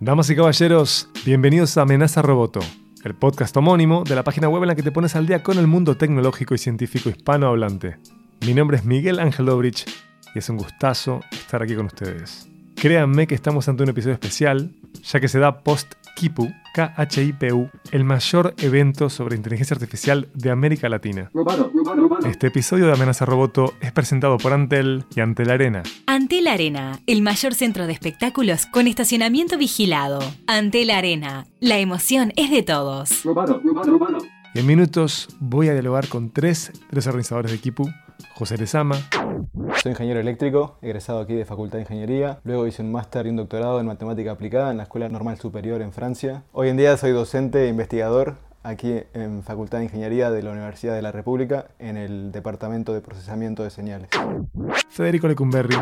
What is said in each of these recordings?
Damas y caballeros, bienvenidos a Amenaza Roboto, el podcast homónimo de la página web en la que te pones al día con el mundo tecnológico y científico hispanohablante. Mi nombre es Miguel Ángel Dobrich y es un gustazo estar aquí con ustedes. Créanme que estamos ante un episodio especial, ya que se da post KIPU, KHIPU, el mayor evento sobre inteligencia artificial de América Latina. Este episodio de Amenaza Roboto es presentado por Antel y Antel Arena. Antel Arena, el mayor centro de espectáculos con estacionamiento vigilado. Antel Arena, la emoción es de todos. Y en minutos voy a dialogar con tres de los organizadores de KIPU José Lezama. Soy ingeniero eléctrico, egresado aquí de Facultad de Ingeniería. Luego hice un máster y un doctorado en matemática aplicada en la Escuela Normal Superior en Francia. Hoy en día soy docente e investigador aquí en Facultad de Ingeniería de la Universidad de la República en el Departamento de Procesamiento de Señales. Federico Lecumberri.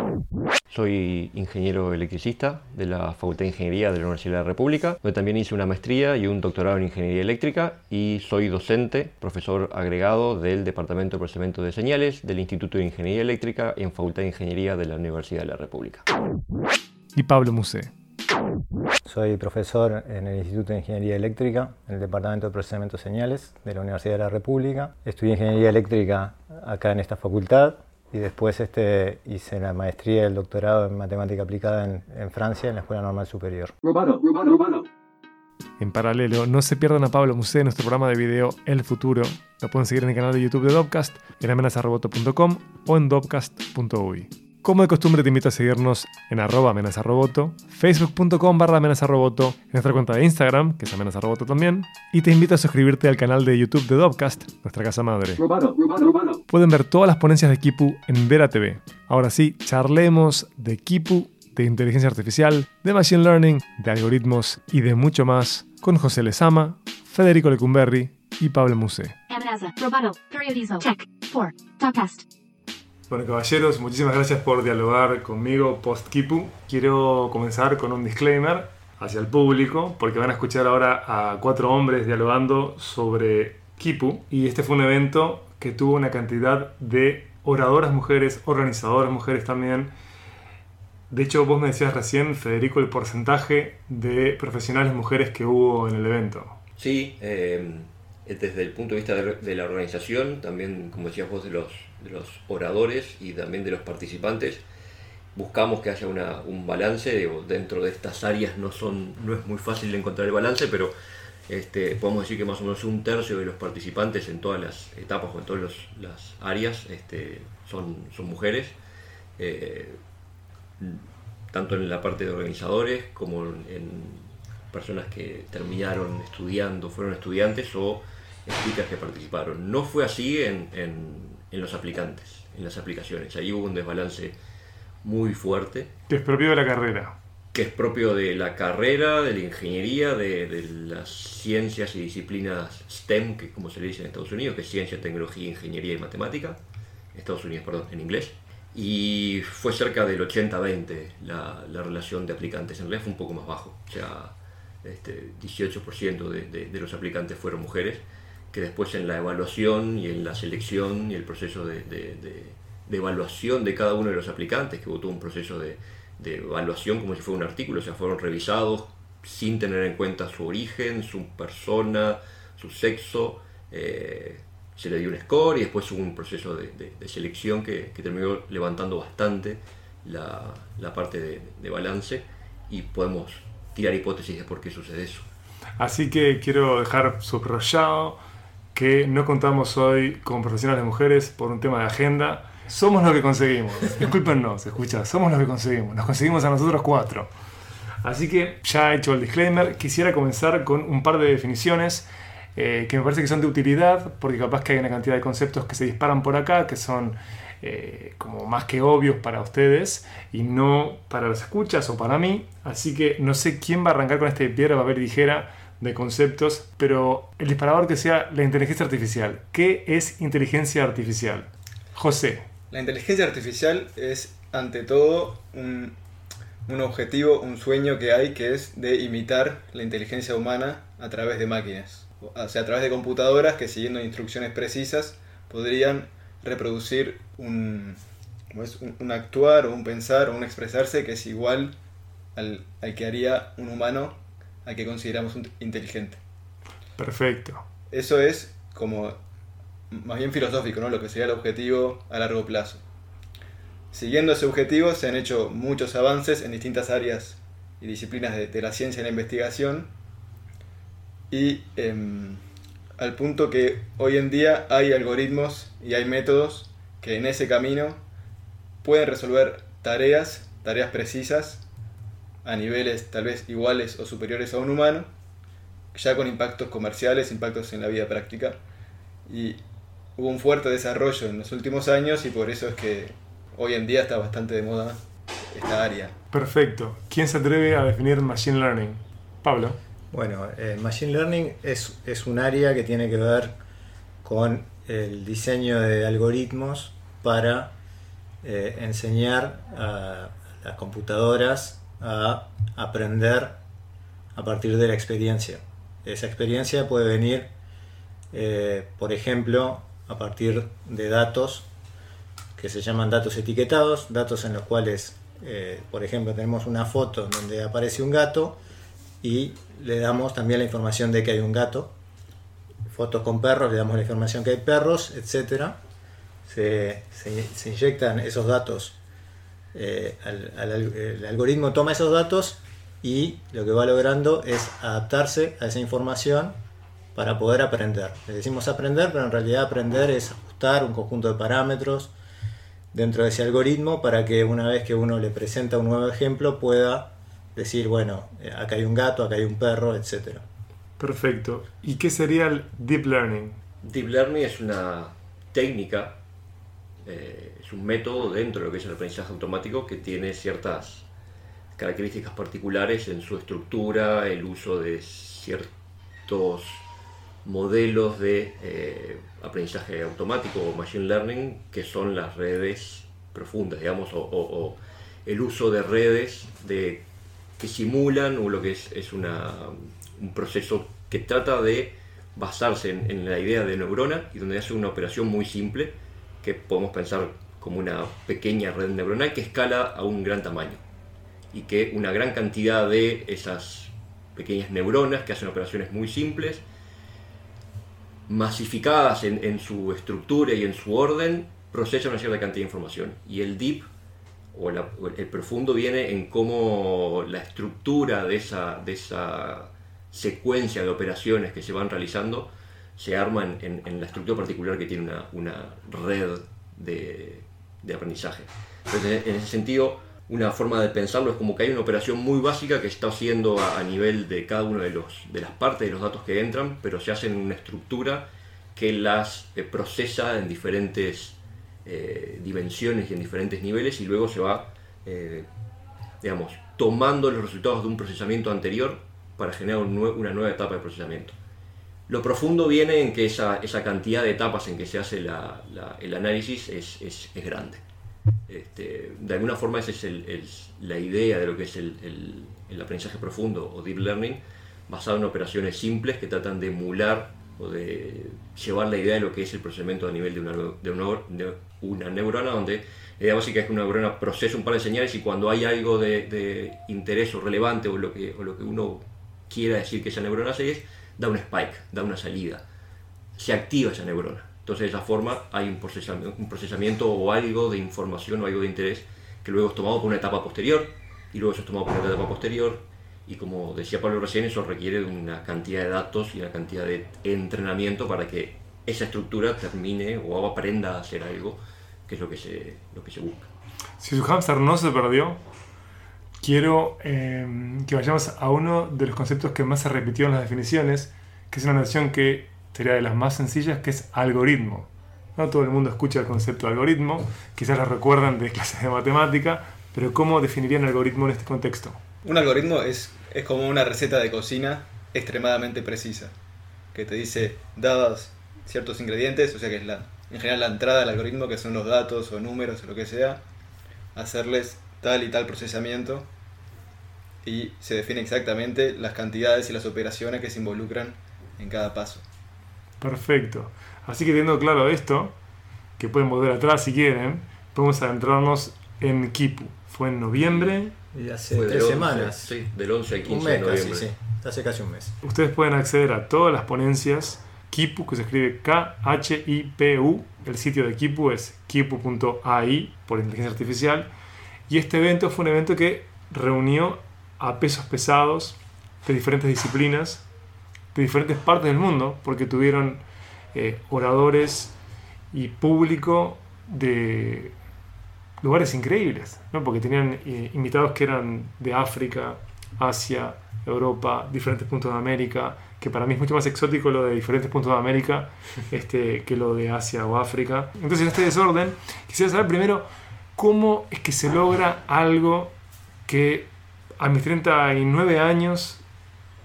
Soy ingeniero electricista de la Facultad de Ingeniería de la Universidad de la República, donde también hice una maestría y un doctorado en Ingeniería Eléctrica y soy docente, profesor agregado del Departamento de Procesamiento de Señales del Instituto de Ingeniería Eléctrica en Facultad de Ingeniería de la Universidad de la República. Y Pablo Musé. Soy profesor en el Instituto de Ingeniería Eléctrica, en el Departamento de Procesamiento de Señales de la Universidad de la República. Estudié Ingeniería Eléctrica acá en esta facultad y después este, hice la maestría y el doctorado en Matemática Aplicada en, en Francia, en la Escuela Normal Superior. En paralelo, no se pierdan a Pablo Musé en nuestro programa de video El Futuro. Lo pueden seguir en el canal de YouTube de Dopcast, en amenazaroboto.com o en dopcast.uy. Como de costumbre te invito a seguirnos en arroba amenazaroboto, facebook.com barra amenazaroboto, en nuestra cuenta de Instagram, que es amenazaroboto también, y te invito a suscribirte al canal de YouTube de Dopcast, nuestra casa madre. Pueden ver todas las ponencias de Kipu en Vera TV. Ahora sí, charlemos de Kipu, de inteligencia artificial, de machine learning, de algoritmos y de mucho más con José Lezama, Federico Lecumberri y Pablo Musé. Bueno, caballeros, muchísimas gracias por dialogar conmigo post-Kipu. Quiero comenzar con un disclaimer hacia el público, porque van a escuchar ahora a cuatro hombres dialogando sobre Kipu. Y este fue un evento que tuvo una cantidad de oradoras mujeres, organizadoras mujeres también. De hecho, vos me decías recién, Federico, el porcentaje de profesionales mujeres que hubo en el evento. Sí, eh, desde el punto de vista de la organización, también, como decías vos, de los oradores y también de los participantes, buscamos que haya un balance, dentro de estas áreas no, es muy fácil encontrar el balance, pero este, podemos decir que más o menos un tercio de los participantes en todas las etapas o en todas las áreas este, son, son mujeres, eh, tanto en la parte de organizadores como en, personas que terminaron estudiando, fueron estudiantes o chicas que participaron. No fue así en en los aplicantes, en las aplicaciones. Ahí hubo un desbalance muy fuerte. Que es propio de la carrera. Que es propio de la carrera, de la ingeniería, de, las ciencias y disciplinas STEM, que como se le dice en Estados Unidos, que es ciencia, tecnología, ingeniería y matemática. Estados Unidos, perdón, en inglés. Y fue cerca del 80-20 la, la, relación de aplicantes. En realidad fue un poco más bajo. O sea, este, 18% de, de los aplicantes fueron mujeres que después en la evaluación y en la selección y el proceso de, evaluación de cada uno de los aplicantes, que todo un proceso de, evaluación como si fuera un artículo, o sea, fueron revisados sin tener en cuenta su origen, su persona, su sexo, eh, se le dio un score y después hubo un proceso de, selección que, terminó levantando bastante la, la parte de balance y podemos tirar hipótesis de por qué sucede eso. Así que quiero dejar subrayado que no contamos hoy con profesionales mujeres por un tema de agenda. Somos lo que conseguimos. Discúlpenos, escucha, somos lo que conseguimos. Nos conseguimos a nosotros cuatro. Así que ya he hecho el disclaimer, quisiera comenzar con un par de definiciones eh, que me parece que son de utilidad, porque capaz que hay una cantidad de conceptos que se disparan por acá, que son eh, como más que obvios para ustedes y no para las escuchas o para mí. Así que no sé quién va a arrancar con este piedra, papel y tijera de conceptos, pero el disparador que sea la inteligencia artificial. ¿Qué es inteligencia artificial? José. La inteligencia artificial es ante todo un, un, objetivo, un sueño que hay que es de imitar la inteligencia humana a través de máquinas. O sea, a través de computadoras que siguiendo instrucciones precisas podrían reproducir un, un, actuar o un pensar o un expresarse que es igual al, al que haría un humano al que consideramos inteligente. Perfecto. Eso es como más bien filosófico, ¿no? Lo que sería el objetivo a largo plazo. Siguiendo ese objetivo se han hecho muchos avances en distintas áreas y disciplinas de, de la ciencia y la investigación y em, al punto que hoy en día hay algoritmos y hay métodos que en ese camino pueden resolver tareas, tareas precisas a niveles tal vez iguales o superiores a un humano ya con impactos comerciales, impactos en la vida práctica. Y hubo un fuerte desarrollo en los últimos años y por eso es que hoy en día está bastante de moda esta área. Perfecto. ¿Quién se atreve a definir Machine Learning? Pablo. Bueno, eh, Machine Learning es, es un área que tiene que ver con el diseño de algoritmos para eh, enseñar a las computadoras a aprender a partir de la experiencia. Esa experiencia puede venir, eh, por ejemplo, a partir de datos que se llaman datos etiquetados, datos en los cuales, eh, por ejemplo, tenemos una foto donde aparece un gato y le damos también la información de que hay un gato. Fotos con perros, le damos la información que hay perros, etc. Se, se- se inyectan esos datos. Eh, al- al- el algoritmo toma esos datos y lo que va logrando es adaptarse a esa información para poder aprender. Le decimos aprender, pero en realidad aprender es ajustar un conjunto de parámetros dentro de ese algoritmo para que una vez que uno le presenta un nuevo ejemplo pueda decir, bueno, eh, acá hay un gato, acá hay un perro, etc. Perfecto. ¿Y qué sería el Deep Learning? Deep Learning es una técnica, eh, es un método dentro de lo que es el aprendizaje automático que tiene ciertas características particulares en su estructura, el uso de ciertos modelos de eh, aprendizaje automático o machine learning que son las redes profundas, digamos, o, el uso de redes de, que simulan o lo que es, es un proceso que trata de basarse en la idea de neurona y donde hace una operación muy simple que podemos pensar como una pequeña red neuronal que escala a un gran tamaño y que una gran cantidad de esas pequeñas neuronas que hacen operaciones muy simples, masificadas en, su estructura y en su orden, procesan una cierta cantidad de información. Y el deep o, el profundo viene en cómo la estructura de esa, de esa secuencia de operaciones que se van realizando se arma en, en- en la estructura particular que tiene una, una red de, de aprendizaje. Entonces, en ese sentido, una forma de pensarlo es como que hay una operación muy básica que está haciendo a, nivel de cada una de, de las partes de los datos que entran, pero se hace en una estructura que las eh, procesa en diferentes eh, dimensiones y en diferentes niveles y luego se va, eh, digamos, tomando los resultados de un procesamiento anterior para generar una nueva etapa de procesamiento. Lo profundo viene en que esa, esa cantidad de etapas en que se hace la- el análisis es, es- es grande. Este, de alguna forma esa es el- la idea de lo que es el, el- aprendizaje profundo o deep learning, basado en operaciones simples que tratan de emular o de llevar la idea de lo que es el procesamiento a nivel de una, de una, de una neurona, donde la idea básica es que una neurona procesa un par de señales y cuando hay algo de, de interés o relevante o lo, que, o lo que uno quiera decir que esa neurona hace es, da un spike, da una salida, se activa esa neurona. Entonces de esa forma hay un procesamiento, un procesamiento o algo de información o algo de interés que luego es tomado por una etapa posterior y luego eso es tomado por otra etapa posterior y como decía Pablo recién, eso requiere una cantidad de datos y una cantidad de entrenamiento para que esa estructura termine o aprenda a hacer algo que es lo que se, lo que se busca. Si su hámster no se perdió, quiero eh, que vayamos a uno de los conceptos que más se repitió en las definiciones, que es una noción que sería de las más sencillas, que es algoritmo. No todo el mundo escucha el concepto de algoritmo, quizás lo recuerdan de clases de matemática, pero ¿cómo definirían algoritmo en este contexto? Un algoritmo es, es como una receta de cocina extremadamente precisa, que te dice, dadas ciertos ingredientes, o sea que es la, en general la entrada del algoritmo, que son los datos o números o lo que sea, hacerles tal y tal procesamiento y se define exactamente las cantidades y las operaciones que se involucran en cada paso. Perfecto. Así que teniendo claro esto, que pueden volver atrás si quieren, podemos adentrarnos en Kipu. Fue en noviembre Y hace tres 11, semanas. Sí, del 11 al 15 un de mes noviembre. casi, sí. Hace casi un mes. Ustedes pueden acceder a todas las ponencias Kipu, que se escribe K-H-I-P-U. El sitio de Kipu es kipu.ai por inteligencia artificial. Y este evento fue un evento que reunió a pesos pesados de diferentes disciplinas, de diferentes partes del mundo, porque tuvieron eh, oradores y público de lugares increíbles, ¿no? porque tenían eh, invitados que eran de África, Asia, Europa, diferentes puntos de América, que para mí es mucho más exótico lo de diferentes puntos de América este, que lo de Asia o África. Entonces, en este desorden, quisiera saber primero cómo es que se logra algo que a mis 39 años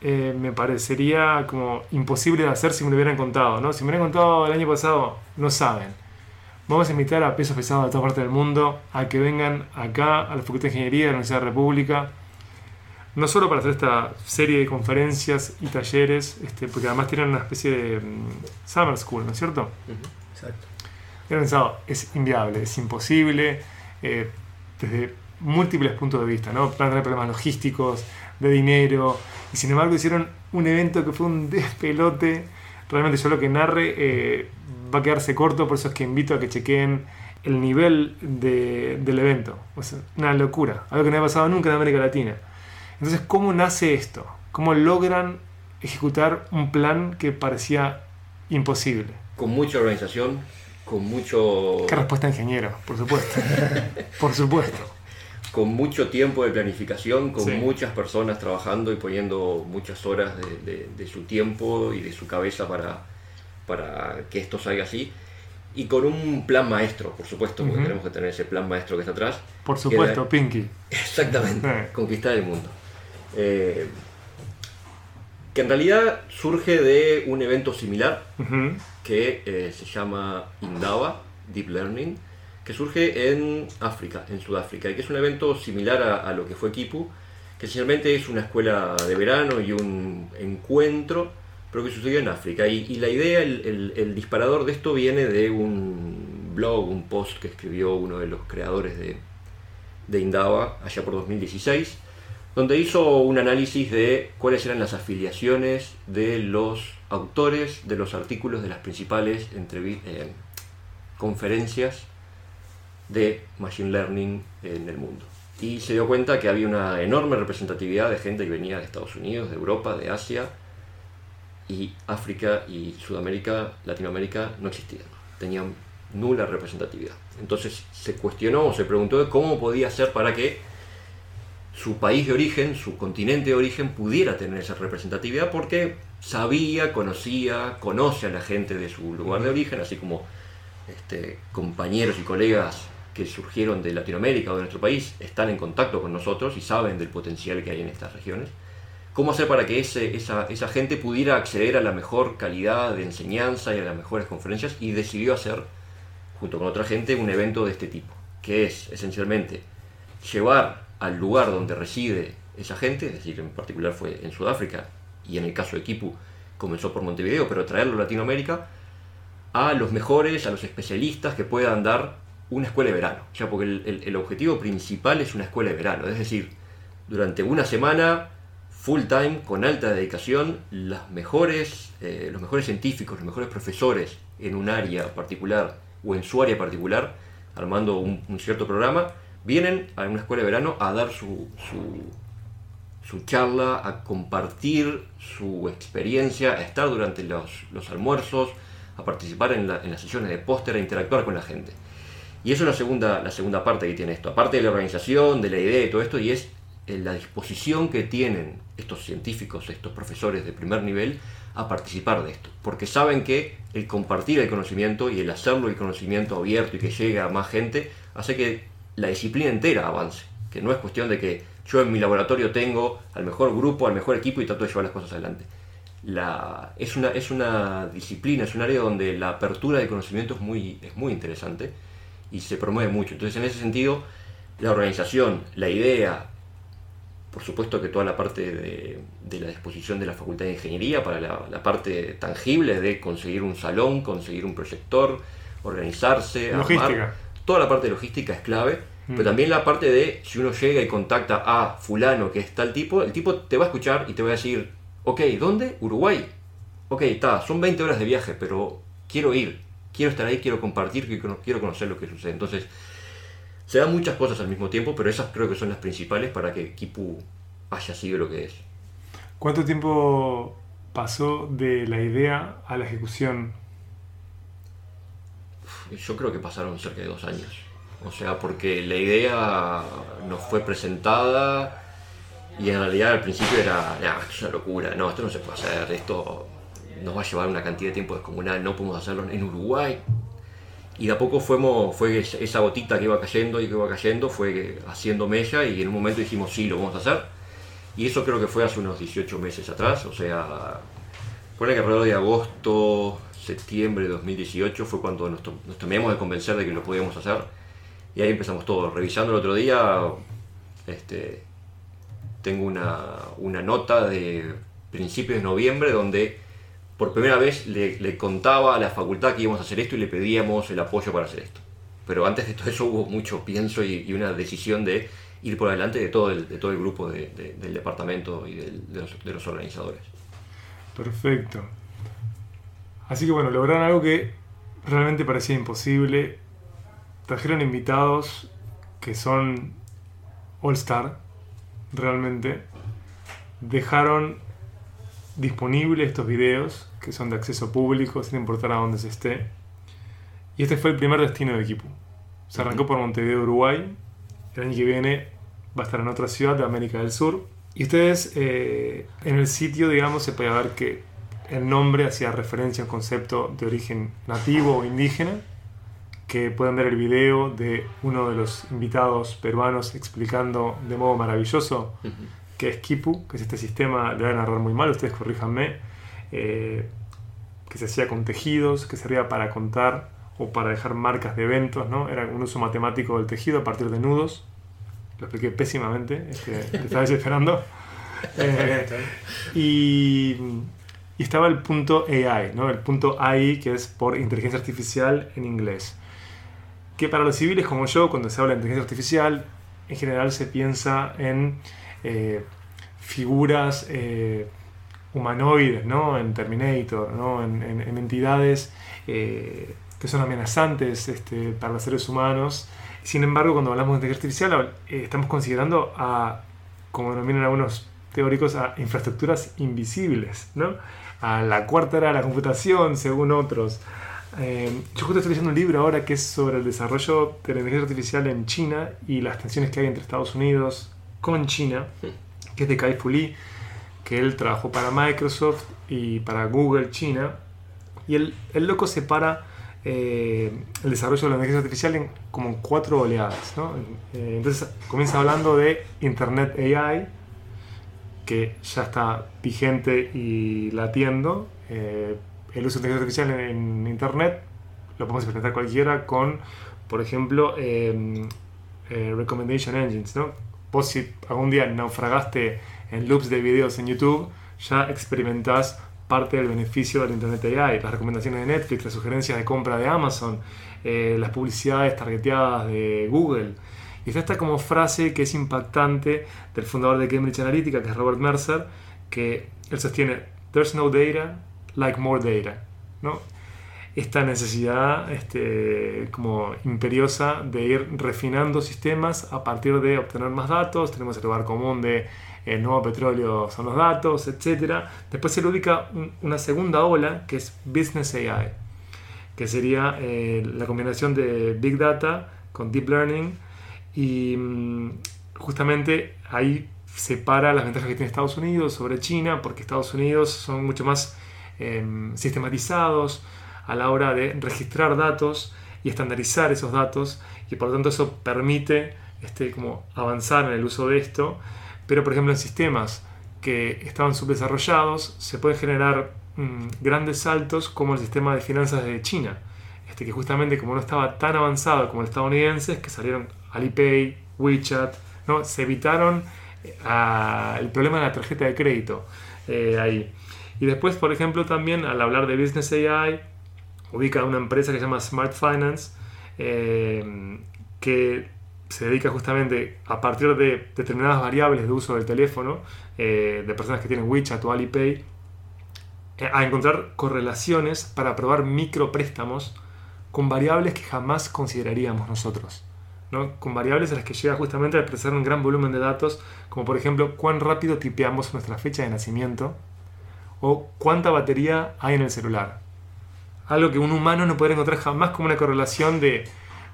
eh, me parecería como imposible de hacer si me lo hubieran contado, ¿no? Si me hubieran contado el año pasado, no saben. Vamos a invitar a pesos pesados de toda parte del mundo a que vengan acá a la Facultad de Ingeniería de la Universidad de la República, no solo para hacer esta serie de conferencias y talleres, este, porque además tienen una especie de mm, summer school, ¿no es cierto? Exacto. He pensado, es inviable, es imposible, eh, desde múltiples puntos de vista, ¿no? A tener problemas logísticos, de dinero, y sin embargo hicieron un evento que fue un despelote. Realmente yo lo que narre eh, va a quedarse corto, por eso es que invito a que chequeen el nivel de- del evento. O sea, una locura, algo que no había pasado nunca en América Latina. Entonces, ¿cómo nace esto? ¿Cómo logran ejecutar un plan que parecía imposible? Con mucha organización, con mucho, Qué respuesta de ingeniero, por supuesto. por supuesto. Con mucho tiempo de planificación, con Sí. muchas personas trabajando y poniendo muchas horas de, de- de su tiempo y de su cabeza para, para que esto salga así. Y con un plan maestro, por supuesto, porque tenemos que tener ese plan maestro que está atrás. Por supuesto, Pinky. Exactamente, Sí. conquistar el mundo. Eh, que en realidad surge de un evento similar que eh, se llama Indaba, Deep Learning, que surge en África, en Sudáfrica, y que es un evento similar a, a lo que fue Kipu, que esencialmente es una escuela de verano y un encuentro, pero que sucedió en África. Y, y la idea, el, el- el disparador de esto viene de un blog, un post que escribió uno de los creadores de, de Indaba allá por 2016, donde hizo un análisis de cuáles eran las afiliaciones de los autores de los artículos de las principales eh, conferencias de Machine Learning en el mundo. Y se dio cuenta que había una enorme representatividad de gente que venía de Estados Unidos, de Europa, de Asia, y África y Sudamérica, Latinoamérica no existían, tenían nula representatividad. Entonces se cuestionó o se preguntó de cómo podía ser para que su país de origen, su continente de origen pudiera tener esa representatividad porque sabía, conocía, conoce a la gente de su lugar de origen, así como este, compañeros y colegas surgieron de Latinoamérica o de nuestro país están en contacto con nosotros y saben del potencial que hay en estas regiones. ¿Cómo hacer para que ese- esa, esa gente pudiera acceder a la mejor calidad de enseñanza y a las mejores conferencias? Y decidió hacer, junto con otra gente, un evento de este tipo, que es esencialmente llevar al lugar donde reside esa gente, es decir, en particular fue en Sudáfrica y en el caso de Kipu comenzó por Montevideo, pero traerlo a Latinoamérica a los mejores, a los especialistas que puedan dar una escuela de verano, ya porque el, objetivo principal es una escuela de verano, es decir, durante una semana full time, con alta dedicación, las mejores, eh, los mejores científicos, los mejores profesores en un área particular o en su área particular, armando un, un cierto programa, vienen a una escuela de verano a dar su, su, su charla, a compartir su experiencia, a estar durante los, los almuerzos, a participar en, la- en las sesiones de póster, a interactuar con la gente. Y eso es la segunda, la segunda parte que tiene esto, aparte de la organización, de la idea y todo esto, y es eh, la disposición que tienen estos científicos, estos profesores de primer nivel, a participar de esto. Porque saben que el compartir el conocimiento y el hacerlo el conocimiento abierto y que llegue a más gente, hace que la disciplina entera avance. Que no es cuestión de que yo en mi laboratorio tengo al mejor grupo, al mejor equipo y trato de llevar las cosas adelante. La, es, una, es una disciplina, es un área donde la apertura del conocimiento es muy, es muy interesante y se promueve mucho. Entonces, en ese sentido, la organización, la idea, por supuesto que toda la parte de, de la disposición de la Facultad de Ingeniería para la, la parte tangible de conseguir un salón, conseguir un proyector, organizarse, armar. Logística. Toda la parte de logística es clave Pero también la parte de si uno llega y contacta a fulano que es tal tipo, el tipo te va a escuchar y te va a decir, ok, ¿dónde? Uruguay. Ok, está, son 20 horas de viaje, pero quiero ir, quiero estar ahí, quiero compartir, quiero conocer lo que sucede. Entonces, se dan muchas cosas al mismo tiempo, pero esas creo que son las principales para que Kipu haya sido lo que es. ¿Cuánto tiempo pasó de la idea a la ejecución? Yo creo que pasaron cerca de dos años. O sea, porque la idea nos fue presentada y en realidad al principio era, es una locura, no, esto no se puede hacer, esto nos va a llevar una cantidad de tiempo descomunal, no podemos hacerlo en Uruguay. Y de a poco fuimos, fue esa gotita que iba cayendo y que iba cayendo, fue haciendo mella y en un momento dijimos, sí, lo vamos a hacer. Y eso creo que fue hace unos 18 meses atrás, o sea, fue que alrededor de agosto, septiembre de 2018 fue cuando nos, terminamos de convencer de que lo podíamos hacer y ahí empezamos todo. Revisando el otro día, este, tengo una, nota de principios de noviembre donde por primera vez le, contaba a la facultad que íbamos a hacer esto y le pedíamos el apoyo para hacer esto. Pero antes de todo eso hubo mucho pienso y, una decisión de ir por adelante de todo el, de todo el grupo del departamento y de los organizadores. Perfecto. Así que bueno, lograron algo que realmente parecía imposible trajeron invitados que son All Star, realmente. Dejaron disponibles estos videos, que son de acceso público, sin importar a dónde se esté. Y este fue el primer destino del equipo. Se arrancó por Montevideo, Uruguay. El año que viene va a estar en otra ciudad de América del Sur. Y ustedes eh, en el sitio, digamos, se puede ver que el nombre hacía referencia a un concepto de origen nativo o indígena que pueden ver el video de uno de los invitados peruanos explicando de modo maravilloso qué es Kipu, que es este sistema, le voy a narrar muy mal, ustedes corríjanme, eh, que se hacía con tejidos, que servía para contar o para dejar marcas de eventos, ¿no? Era un uso matemático del tejido a partir de nudos. Lo expliqué pésimamente, este, te estaba desesperando. Eh, y, y, estaba el punto AI, ¿no? El punto AI, que es por inteligencia artificial en inglés que para los civiles como yo, cuando se habla de inteligencia artificial, en general se piensa en eh, figuras eh, humanoides, ¿no? en Terminator, ¿no? en, entidades eh, que son amenazantes este, para los seres humanos. Sin embargo, cuando hablamos de inteligencia artificial, estamos considerando a, como denominan algunos teóricos, a infraestructuras invisibles, ¿no? a la cuarta era la computación, según otros, yo justo estoy leyendo un libro ahora que es sobre el desarrollo de la inteligencia artificial en China y las tensiones que hay entre Estados Unidos con China, que es de Kai Fu Lee, que él trabajó para Microsoft y para Google China. Y el, el loco separa eh, el desarrollo de la inteligencia artificial en como cuatro oleadas. ¿no? Eh, entonces comienza hablando de Internet AI, que ya está vigente y latiendo el uso de inteligencia artificial en, Internet lo podemos experimentar cualquiera con, por ejemplo, em, eh, recommendation engines. ¿no? Vos si algún día naufragaste en loops de videos en YouTube, ya experimentás parte del beneficio del Internet AI, las recomendaciones de Netflix, las sugerencias de compra de Amazon, eh, las publicidades targeteadas de Google. Y está esta como frase que es impactante del fundador de Cambridge Analytica, que es Robert Mercer, que él sostiene, There's no data, like more data, ¿no? Esta necesidad este, como imperiosa de ir refinando sistemas a partir de obtener más datos, tenemos el lugar común de el nuevo petróleo son los datos, etc. Después se le ubica una segunda ola que es Business AI, que sería eh, la combinación de Big Data con Deep Learning y mm, justamente ahí separa las ventajas que tiene Estados Unidos sobre China, porque Estados Unidos son mucho más Em, sistematizados a la hora de registrar datos y estandarizar esos datos y por lo tanto eso permite este, como avanzar en el uso de esto pero por ejemplo en sistemas que estaban subdesarrollados se pueden generar mm, grandes saltos como el sistema de finanzas de China este, que justamente como no estaba tan avanzado como el estadounidense es que salieron Alipay, WeChat ¿no? se evitaron eh, el problema de la tarjeta de crédito eh, ahí y después, por ejemplo, también al hablar de Business AI, ubica una empresa que se llama Smart Finance, eh, que se dedica justamente a partir de determinadas variables de uso del teléfono, eh, de personas que tienen WeChat o Alipay, eh, a encontrar correlaciones para probar micropréstamos con variables que jamás consideraríamos nosotros. ¿no? Con variables a las que llega justamente a expresar un gran volumen de datos, como por ejemplo cuán rápido tipeamos nuestra fecha de nacimiento o cuánta batería hay en el celular. Algo que un humano no podría encontrar jamás como una correlación de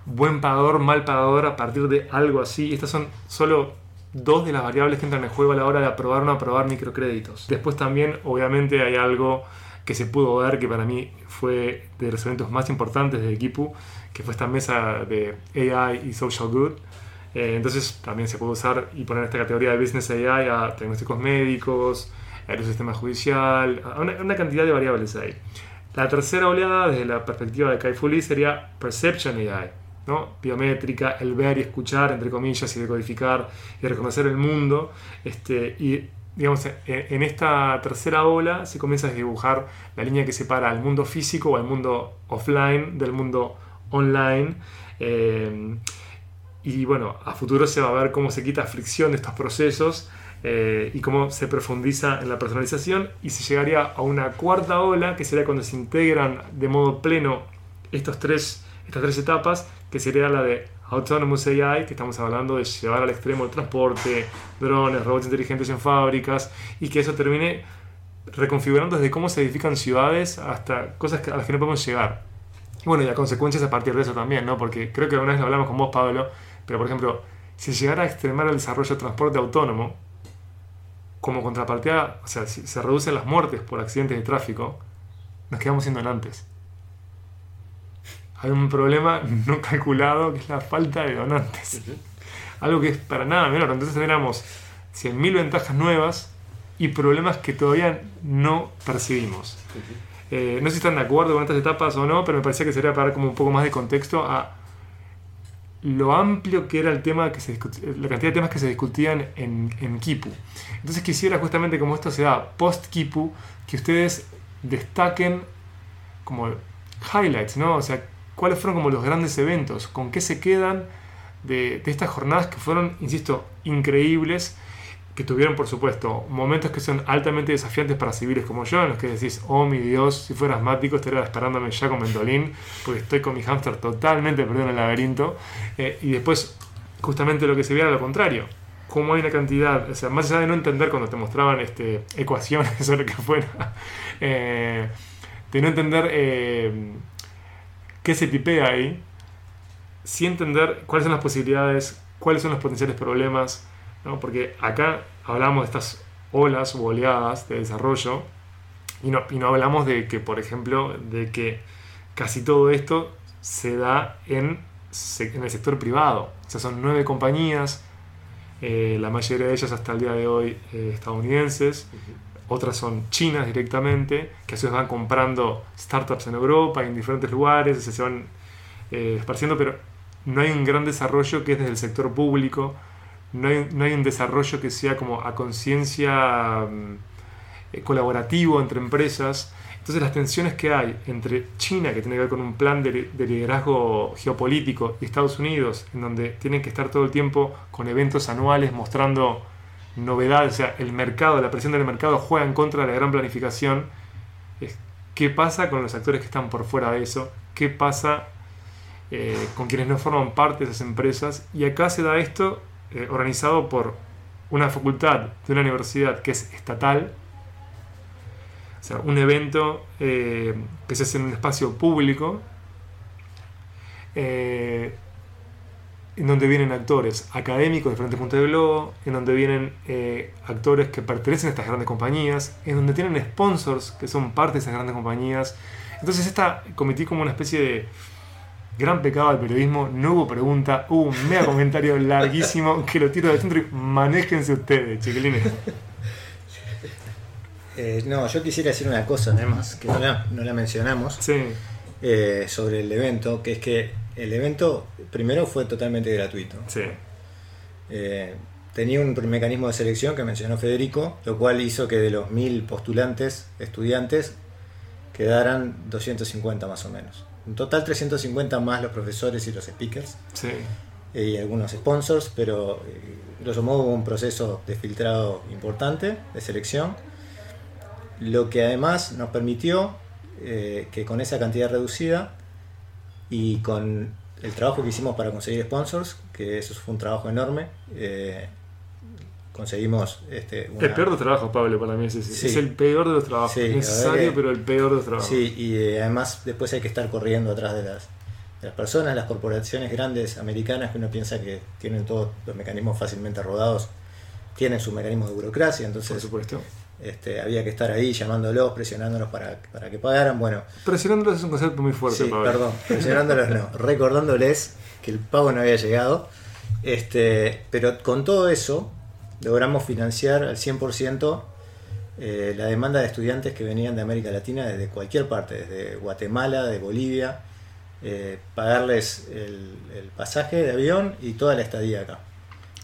buen pagador, mal pagador a partir de algo así. Estas son solo dos de las variables que entran en juego a la hora de aprobar o no aprobar microcréditos. Después también, obviamente, hay algo que se pudo ver que para mí fue de los eventos más importantes de equipo, que fue esta mesa de AI y Social Good. Eh, entonces también se puede usar y poner esta categoría de Business AI a diagnósticos médicos, el sistema judicial, a una, una, cantidad de variables ahí. La tercera oleada, desde la perspectiva de Kai Fu Lee, sería Perception AI ¿no? biométrica, el ver y escuchar, entre comillas, y decodificar y reconocer el mundo. Este, y digamos, en esta tercera ola se comienza a dibujar la línea que separa al mundo físico o al mundo offline del mundo online. Eh, y bueno, a futuro se va a ver cómo se quita fricción de estos procesos eh, y cómo se profundiza en la personalización y se llegaría a una cuarta ola que sería cuando se integran de modo pleno estos tres, estas tres etapas que sería la de Autonomous AI, que estamos hablando de llevar al extremo el transporte, drones, robots inteligentes en fábricas, y que eso termine reconfigurando desde cómo se edifican ciudades hasta cosas a las que no podemos llegar. Bueno, y a consecuencias a partir de eso también, ¿no? Porque creo que una vez lo hablamos con vos, Pablo, pero por ejemplo, si llegara a extremar el desarrollo de transporte autónomo, como contrapartida, o sea, si se reducen las muertes por accidentes de tráfico, nos quedamos siendo en antes hay un problema no calculado que es la falta de donantes. Algo que es para nada menor. Entonces tendríamos 100.000 ventajas nuevas y problemas que todavía no percibimos. Eh, no sé si están de acuerdo con estas etapas o no, pero me parecía que sería para dar como un poco más de contexto a lo amplio que era el tema que se la cantidad de temas que se discutían en, en Kipu. Entonces quisiera justamente como esto se da post Kipu, que ustedes destaquen como highlights, ¿no? O sea, cuáles fueron como los grandes eventos, con qué se quedan de, estas jornadas que fueron, insisto, increíbles, que tuvieron por supuesto momentos que son altamente desafiantes para civiles como yo, en los que decís, oh mi Dios, si fuera asmático estaría esperándome ya con mentolín, porque estoy con mi hámster totalmente perdido en el laberinto, eh, y después justamente lo que se veía era lo contrario, como hay una cantidad, o sea, más allá de no entender cuando te mostraban este, ecuaciones o lo que fuera, eh, de no entender... Eh, qué se tipea ahí, sin entender cuáles son las posibilidades, cuáles son los potenciales problemas, porque acá hablamos de estas olas o oleadas de desarrollo y no, y no hablamos de que, por ejemplo, de que casi todo esto se da en, en el sector privado. O sea, son nueve compañías, eh, la mayoría de ellas hasta el día de hoy eh, estadounidenses, otras son chinas directamente, que a su vez van comprando startups en Europa y en diferentes lugares, se van eh, esparciendo, pero no hay un gran desarrollo que es desde el sector público, no hay, no hay un desarrollo que sea como a conciencia mm, eh, colaborativo entre empresas. Entonces las tensiones que hay entre China, que tiene que ver con un plan de, de, liderazgo geopolítico, y Estados Unidos, en donde tienen que estar todo el tiempo con eventos anuales mostrando novedad, o sea, el mercado, la presión del mercado juega en contra de la gran planificación. ¿Qué pasa con los actores que están por fuera de eso? ¿Qué pasa eh, con quienes no forman parte de esas empresas? Y acá se da esto eh, organizado por una facultad de una universidad que es estatal, o sea, un evento eh, que se hace en un espacio público en donde vienen actores académicos de diferentes puntos del globo, en donde vienen eh, actores que pertenecen a estas grandes compañías, en donde tienen sponsors que son parte de esas grandes compañías. Entonces esta cometí como una especie de gran pecado al periodismo, no hubo pregunta, hubo un mega comentario larguísimo que lo tiro de centro y manéjense ustedes, chiquilines. Eh, no, yo quisiera decir una cosa además, que no la, no la mencionamos, eh, sobre el evento, que es que el evento primero fue totalmente gratuito. Sí. Eh, tenía un mecanismo de selección que mencionó Federico, lo cual hizo que de los mil postulantes, estudiantes, quedaran 250 más o menos. En total 350 más los profesores y los speakers. Sí. y algunos sponsors, pero eh, grosso modo hubo un proceso de filtrado importante, de selección, lo que además nos permitió eh, que con esa cantidad reducida y con el trabajo que hicimos para conseguir sponsors, que eso fue un trabajo enorme, eh, conseguimos este, El peor de los trabajos, Pablo, para mí es ese. Sí. Es el peor de los trabajos. Sí, Necesario, que- pero el peor de los trabajos. Sí, y eh, además después hay que estar corriendo atrás de las, de las personas, las corporaciones grandes americanas que uno piensa que tienen todos los mecanismos fácilmente rodados, tienen sus mecanismos de burocracia, Por entonces supuesto. este, había que estar ahí llamándolos, presionándolos para, para que pagaran. Bueno, Presionándolos es un concepto muy fuerte, sí, Pablo. perdón, presionándolos no, recordándoles que el pago no había llegado. Este, pero con todo eso logramos financiar al 100% eh, la demanda de estudiantes que venían de América Latina desde cualquier parte, desde Guatemala, de Bolivia, eh, pagarles el, el pasaje de avión y toda la estadía acá.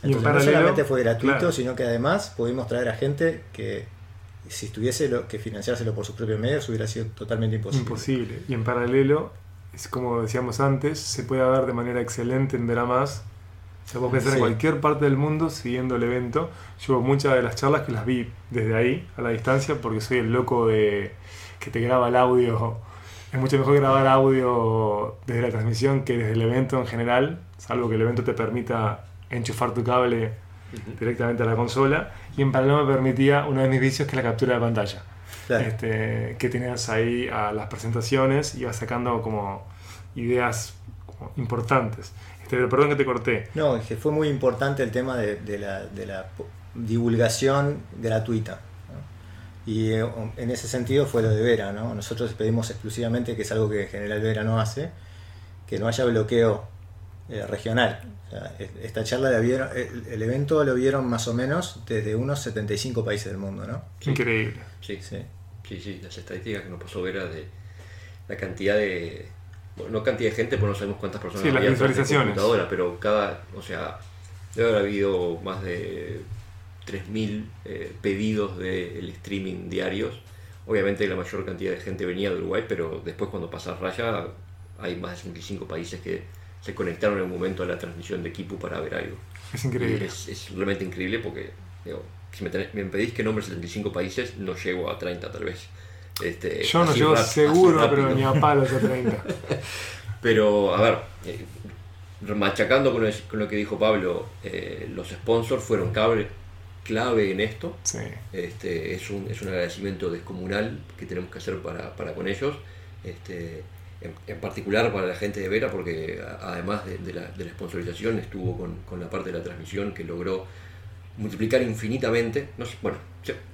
En Entonces, no solamente fue gratuito, claro. sino que además pudimos traer a gente que si estuviese lo, que financiárselo por sus propios medios hubiera sido totalmente imposible. Imposible. Y en paralelo, es como decíamos antes, se puede ver de manera excelente en Veramás. Vos pensás Sí. en cualquier parte del mundo siguiendo el evento. Yo muchas de las charlas que las vi desde ahí, a la distancia, porque soy el loco de que te graba el audio. Es mucho mejor grabar audio desde la transmisión que desde el evento en general, salvo que el evento te permita enchufar tu cable directamente a la consola. Y en paralelo me permitía uno de mis vicios que es la captura de pantalla Claro. este, que tenías ahí a las presentaciones, ibas sacando como ideas como importantes. Este, perdón que te corté. No, es que fue muy importante el tema de, de la, de la po- divulgación gratuita. ¿no? Y eh, en ese sentido fue lo de Vera. ¿no? Nosotros pedimos exclusivamente, que es algo que en general Vera no hace, que no haya bloqueo eh, regional. O sea, esta charla la vieron, el, el evento lo vieron más o menos desde unos 75 países del mundo. ¿no? Sí. Increíble. Sí, Sí. sí, sí, las estadísticas que nos pasó Vera de la cantidad de. Bueno, no cantidad de gente, porque no sabemos cuántas personas Sí, las había de visualizaciones. computadora, pero cada. O sea, debe haber habido más de 3.000 eh, pedidos del streaming diarios. Obviamente la mayor cantidad de gente venía de Uruguay, pero después cuando pasas raya hay más de 55 países que se conectaron en un momento a la transmisión de Kipu para ver algo. Es increíble. Es, es realmente increíble porque, digo, si me, tenés- me pedís que nombre 75 países, no llego a 30 tal vez. Este, Yo no así seguro, pero ni a palos a 30. Pero, a ver, eh, machacando con, el- con lo que dijo Pablo, eh, los sponsors fueron clave, clave en esto. Sí. Este, es, un, es un agradecimiento descomunal que tenemos que hacer para, para con ellos. Este, en, en particular para la gente de Vera, porque además de, de la, de la sponsorización estuvo con, con la parte de la transmisión que logró multiplicar infinitamente, no sé, bueno,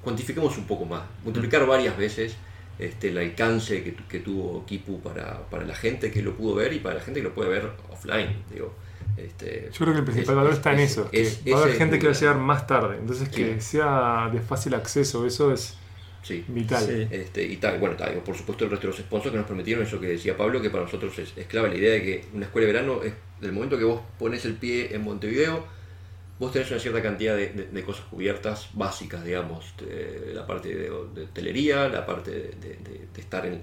cuantifiquemos un poco más, multiplicar varias veces este, el alcance que, tu- que tuvo Kipu para, para la gente que lo pudo ver y para la gente que lo puede ver offline. Digo, este, Yo creo que el principal es- valor es- está en es- eso, que es- va a haber gente es que va a llegar más tarde. Entonces que Sí. sea de fácil acceso, eso es Sí. vital. Sí. Este, y tal, bueno, tal, por supuesto el resto de los sponsors que nos permitieron eso que decía Pablo, que para nosotros es, es clave la idea de que una escuela de verano es del momento que vos pones el pie en Montevideo, vos tenés una cierta cantidad de, de- cosas cubiertas básicas, digamos, la parte de, hotelería, la parte de, estar en,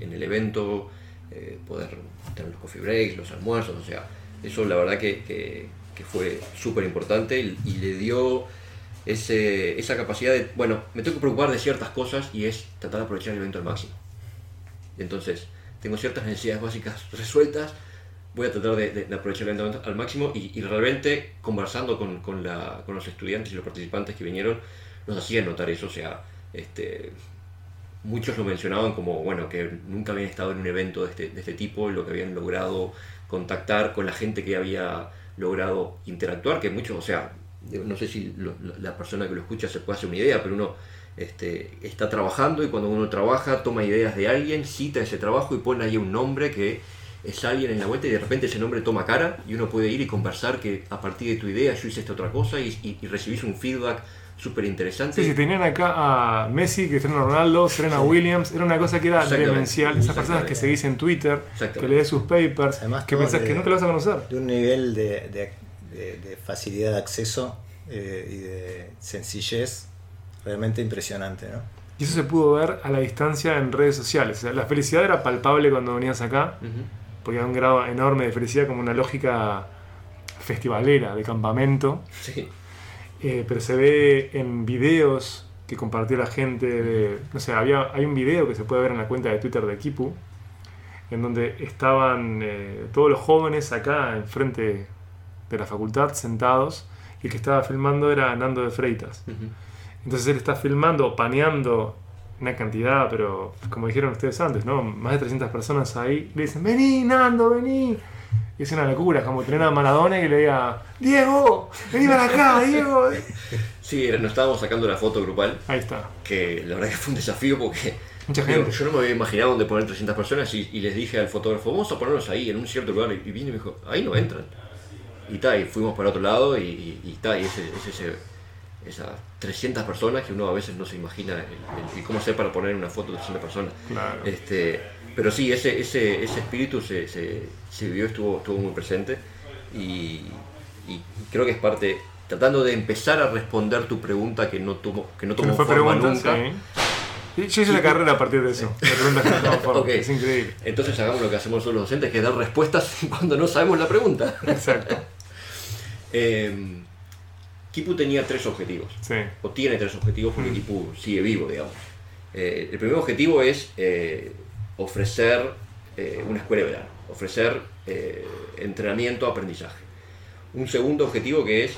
en- el evento, eh, poder tener los coffee breaks, los almuerzos, o sea, eso la verdad que, que- que fue súper importante y, y le dio ese, esa capacidad de, bueno, me tengo que preocupar de ciertas cosas y es tratar de aprovechar el evento al máximo. Entonces, tengo ciertas necesidades básicas resueltas, voy a tratar de, aprovechar el evento al máximo y, realmente conversando con, con la- con los estudiantes y los participantes que vinieron, nos hacían notar eso, o sea, este, muchos lo mencionaban como, bueno, que nunca habían estado en un evento de este, de este tipo, lo que habían logrado contactar con la gente que había logrado interactuar, que muchos, o sea, no sé si lo- la persona que lo escucha se puede hacer una idea, pero uno este, está trabajando y cuando uno trabaja toma ideas de alguien, cita ese trabajo y pone ahí un nombre que es alguien en la vuelta y de repente ese nombre toma cara y uno puede ir y conversar que a partir de tu idea yo hice esta otra cosa y, y- y recibís un feedback súper interesante. Sí, sí, tenían acá a Messi, Cristiano Ronaldo, Serena Williams, era una cosa que era demencial. Esas personas que seguís en Twitter, que lees sus papers, Además, que pensás de- que nunca lo vas a conocer. de un nivel de, de- de- de facilidad de acceso eh, y de sencillez realmente impresionante, ¿no? Y eso se pudo ver a la distancia en redes sociales. O sea, la felicidad era palpable cuando venías acá. Porque había un grado enorme de felicidad, como una lógica festivalera, de campamento. Sí. Eh, pero se ve en videos que compartió la gente. De, no sé, había, hay un video que se puede ver en la cuenta de Twitter de Kipu, en donde estaban eh, todos los jóvenes acá enfrente de la facultad sentados y el que estaba filmando era Nando de Freitas. Ujú. Entonces él está filmando, paneando una cantidad, pero como dijeron ustedes antes, ¿no? Más de 300 personas ahí. Le dicen, vení, Nando, vení. Y es una locura, es como tener a Maradona y que le diga, Diego, vení para acá, Diego. Sí, nos estábamos sacando la foto grupal, Ahí está. que la verdad que fue un desafío porque Mucha digo, gente. yo no me había imaginado dónde poner 300 personas y, y les dije al fotógrafo, vamos a ponernos ahí, en un cierto lugar. Y vino y me dijo, ahí no entran. Y ta, y fuimos para otro lado y, y, y ta, y ese, ese- ese- esas 300 personas que uno a veces no se imagina el, el- el cómo hacer para poner una foto de 300 personas. Claro. Este, pero sí, ese, ese, ese espíritu se, se, se vivió, estuvo, estuvo muy presente y, y creo que es parte, tratando de empezar a responder tu pregunta que no tuvo, que no tomó no fue forma pregunta, nunca. sí. Yo hice la carrera a partir de eso. La pregunta que no toma forma. Ok. Es increíble. Entonces hagamos lo que hacemos nosotros los docentes, que es dar respuestas cuando no sabemos la pregunta. Exacto. Eh, Kipu tenía tres objetivos, Sí. o tiene tres objetivos Mm. porque Kipu sigue vivo, digamos. Eh, el primer objetivo es eh, ofrecer eh, una escuela de verano, ofrecer eh, entrenamiento, aprendizaje. Un segundo objetivo que es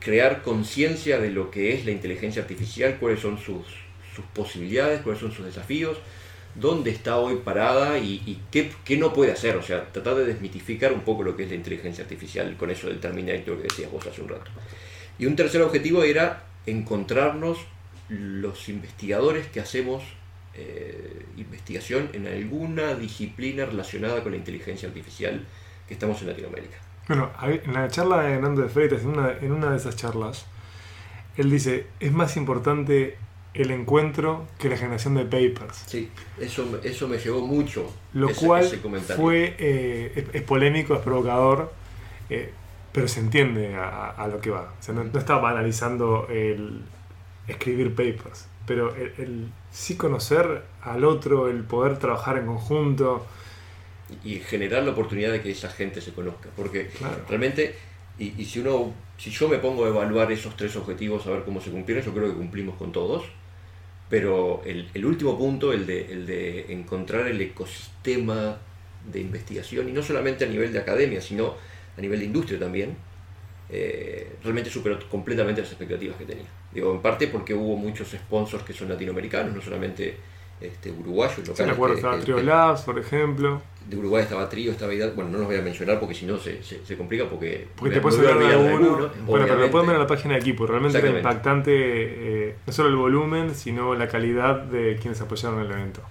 crear conciencia de lo que es la inteligencia artificial, cuáles son sus, sus posibilidades, cuáles son sus desafíos, dónde está hoy parada y, y qué, qué no puede hacer. O sea, tratar de desmitificar un poco lo que es la inteligencia artificial con eso del Terminator que decías vos hace un rato. Y un tercer objetivo era encontrarnos los investigadores que hacemos eh, investigación en alguna disciplina relacionada con la inteligencia artificial que estamos en Latinoamérica. Bueno, en la charla de Nando de Freitas, en una, en una de esas charlas, él dice, es más importante el encuentro que la generación de papers. Sí, eso, me- eso me llevó mucho. Lo ese- cual ese fue, eh, es, es polémico, es provocador, eh, pero se entiende a, a lo que va. O sea, no, no está banalizando el escribir papers, pero el, el sí conocer al otro, el poder trabajar en conjunto. y generar la oportunidad de que esa gente se conozca. Porque Claro. realmente, y, y si uno, si yo me pongo a evaluar esos tres objetivos, a ver cómo se cumplieron, yo creo que cumplimos con todos. Pero el, el último punto, el de, el de encontrar el ecosistema de investigación, y no solamente a nivel de academia, sino a nivel de industria también, eh, realmente superó completamente las expectativas que tenía. Digo, en parte porque hubo muchos sponsors que son latinoamericanos, no solamente este, uruguayos, Sí, locales. me acuerdo, que- estaba que- Trio Labs, por ejemplo. de Uruguay estaba Trío, estaba Vidal, bueno, no los voy a mencionar porque si no se, se, se complica porque... Porque te puedes olvidar de alguno. alguno, Bueno, pero lo pueden ver en la página de equipo. Realmente era impactante eh, no solo el volumen, sino la calidad de quienes apoyaron el evento.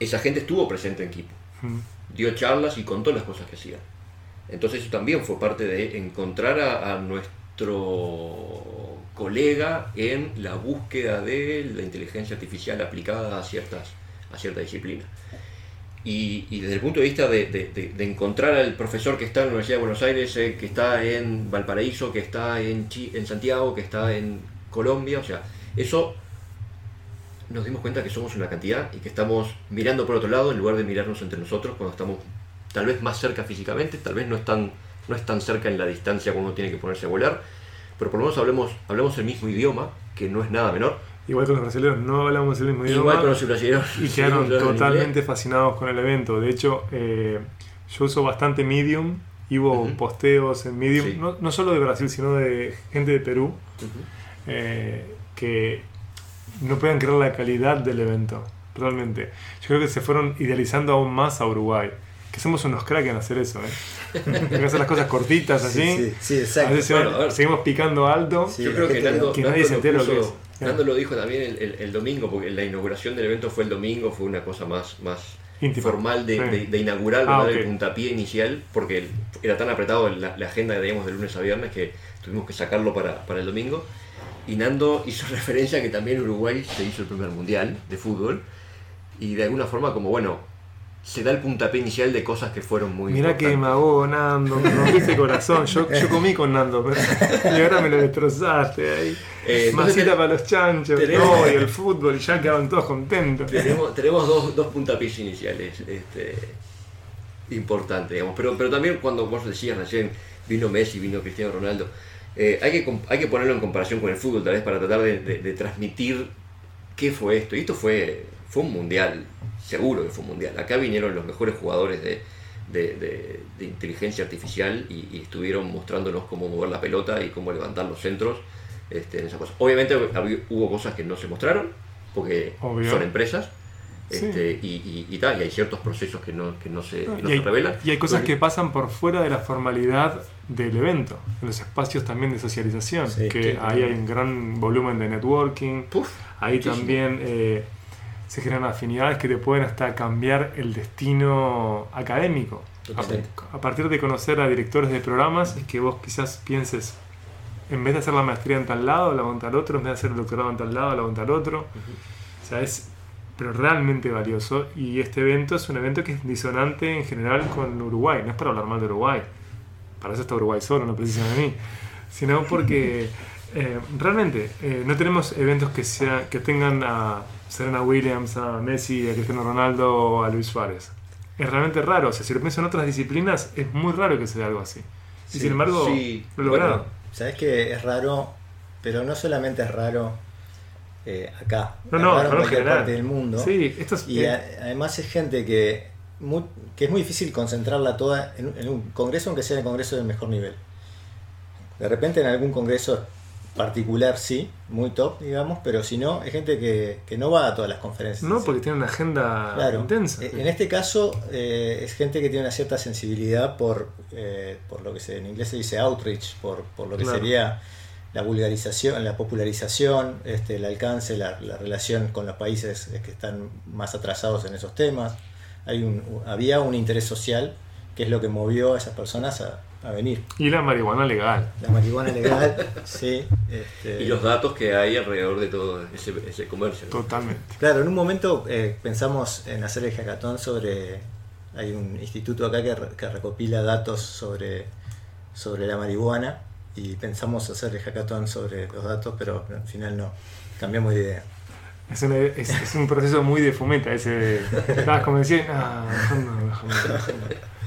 Esa gente estuvo presente en equipo, Mm. dio charlas y contó las cosas que hacían. Entonces eso también fue parte de encontrar a, nuestro colega en la búsqueda de la inteligencia artificial aplicada a ciertas, a cierta disciplina. Y, desde el punto de vista de, encontrar al profesor que está en la Universidad de Buenos Aires, eh, que está en Valparaíso, que está en, Chi- en Santiago, que está en Colombia, o sea, eso nos dimos cuenta que somos una cantidad y que estamos mirando por otro lado en lugar de mirarnos entre nosotros cuando estamos tal vez más cerca físicamente, tal vez no es tan, no es tan cerca en la distancia como uno tiene que ponerse a volar, pero por lo menos hablemos, hablemos el mismo idioma, que no es nada menor. Igual con los brasileños no hablamos el mismo Igual idioma. con los brasileños. y quedaron totalmente fascinados con el evento. De hecho, eh, yo uso bastante Medium y hubo Ujú. posteos en Medium, Sí. no, no solo de Brasil, sino de gente de Perú, Ujú. eh, que no pueden creer la calidad del evento. Realmente. Yo creo que se fueron idealizando aún más a Uruguay. Que somos unos cracks en hacer eso, ¿eh? En hacer las cosas cortitas así. Sí, sí, A exacto. veces se Bueno, van- a ver. seguimos picando alto. Sí, Yo creo que Nando, que Nando nadie se lo entera lo que es. Nando lo dijo también el, el- el domingo, porque la inauguración del evento fue el domingo, fue una cosa más, más formal de, Sí. de- de inaugurar, Ah, el puntapié inicial, porque era tan apretado la, la agenda digamos, de lunes a viernes que tuvimos que sacarlo para, para el domingo. Y Nando hizo referencia a que también Uruguay se hizo el primer mundial de fútbol, y de alguna forma como, bueno, se da el puntapié inicial de cosas que fueron muy Mirá que mago, Nando, me rompiste el corazón. Yo, yo comí con Nando, pero, y ahora me lo destrozaste ahí. Eh, Masita para los chanchos, tenemos- no, y el fútbol, y ya quedaron todos contentos. tenemos, tenemos dos, dos puntapiés iniciales este, importantes, digamos. Pero, pero también cuando vos decías recién, vino Messi, vino Cristiano Ronaldo. Eh, hay, que, hay que ponerlo en comparación con el fútbol, tal vez, para tratar de, de- de transmitir qué fue esto. Y esto fue, fue un mundial, seguro que fue un mundial. Acá vinieron los mejores jugadores de, de- de- de inteligencia artificial y, y estuvieron mostrándonos cómo mover la pelota y cómo levantar los centros este, en esa cosa. Obviamente había- hubo cosas que no se mostraron, porque Obvio. son empresas. Sí. este, y, y, y tal, y hay ciertos procesos que no, que no se, que no y, se hay, revelan. y hay cosas que pasan por fuera de la formalidad del evento, en los espacios también de socialización, Sí, que sí. ahí hay un gran volumen de networking, Puf, ahí muchísimo. también eh, se generan afinidades que te pueden hasta cambiar el destino académico. Totalmente. A, a partir de conocer a directores de programas y que vos quizás pienses, en vez de hacer la maestría en tal lado, la en tal otro, en vez de hacer el doctorado en tal lado, la en tal otro. O sea, es pero realmente valioso y este evento es un evento que es disonante en general con Uruguay, no es para hablar mal de Uruguay, para eso está Uruguay solo, no precisa de mí, sino porque eh, realmente eh, no tenemos eventos que, sea, que tengan a Serena Williams, a Messi, a Cristiano Ronaldo o a Luis Suárez. Es realmente raro, o sea, si lo pienso en otras disciplinas, es muy raro que sea algo así. Y sin embargo, sí, lo lograron. bueno, Sabes que es raro, pero no solamente es raro eh, acá, no, es no, raro en cualquier general. parte del mundo. Sí, esto es, Y a- además es gente que, que es muy difícil concentrarla toda en, un- en un congreso, aunque sea el congreso del mejor nivel. De repente en algún congreso particular sí, muy top, digamos, pero si no, es gente que, que no va a todas las conferencias. no, porque tiene una agenda Claro. intensa. Eh, En este caso eh, es gente que tiene una cierta sensibilidad por, eh, por lo que se, en inglés se dice outreach, por, por lo que Claro. sería la vulgarización, la popularización, este, el alcance, la, la relación con los países que están más atrasados en esos temas. Hay un, había un interés social que es lo que movió a esas personas a, a venir. Y la marihuana legal. La marihuana legal, sí. este, y los datos que hay alrededor de todo ese, ese comercio. ¿no? Totalmente. Claro, en un momento eh, pensamos en hacer el hackathon sobre. Hay un instituto acá que, re- que recopila datos sobre, sobre la marihuana y pensamos hacer el hackathon sobre los datos, pero al final no. Cambiamos de idea. Es, una- es- es un proceso muy de fomenta ese de, estabas convencido ah, no, no, no".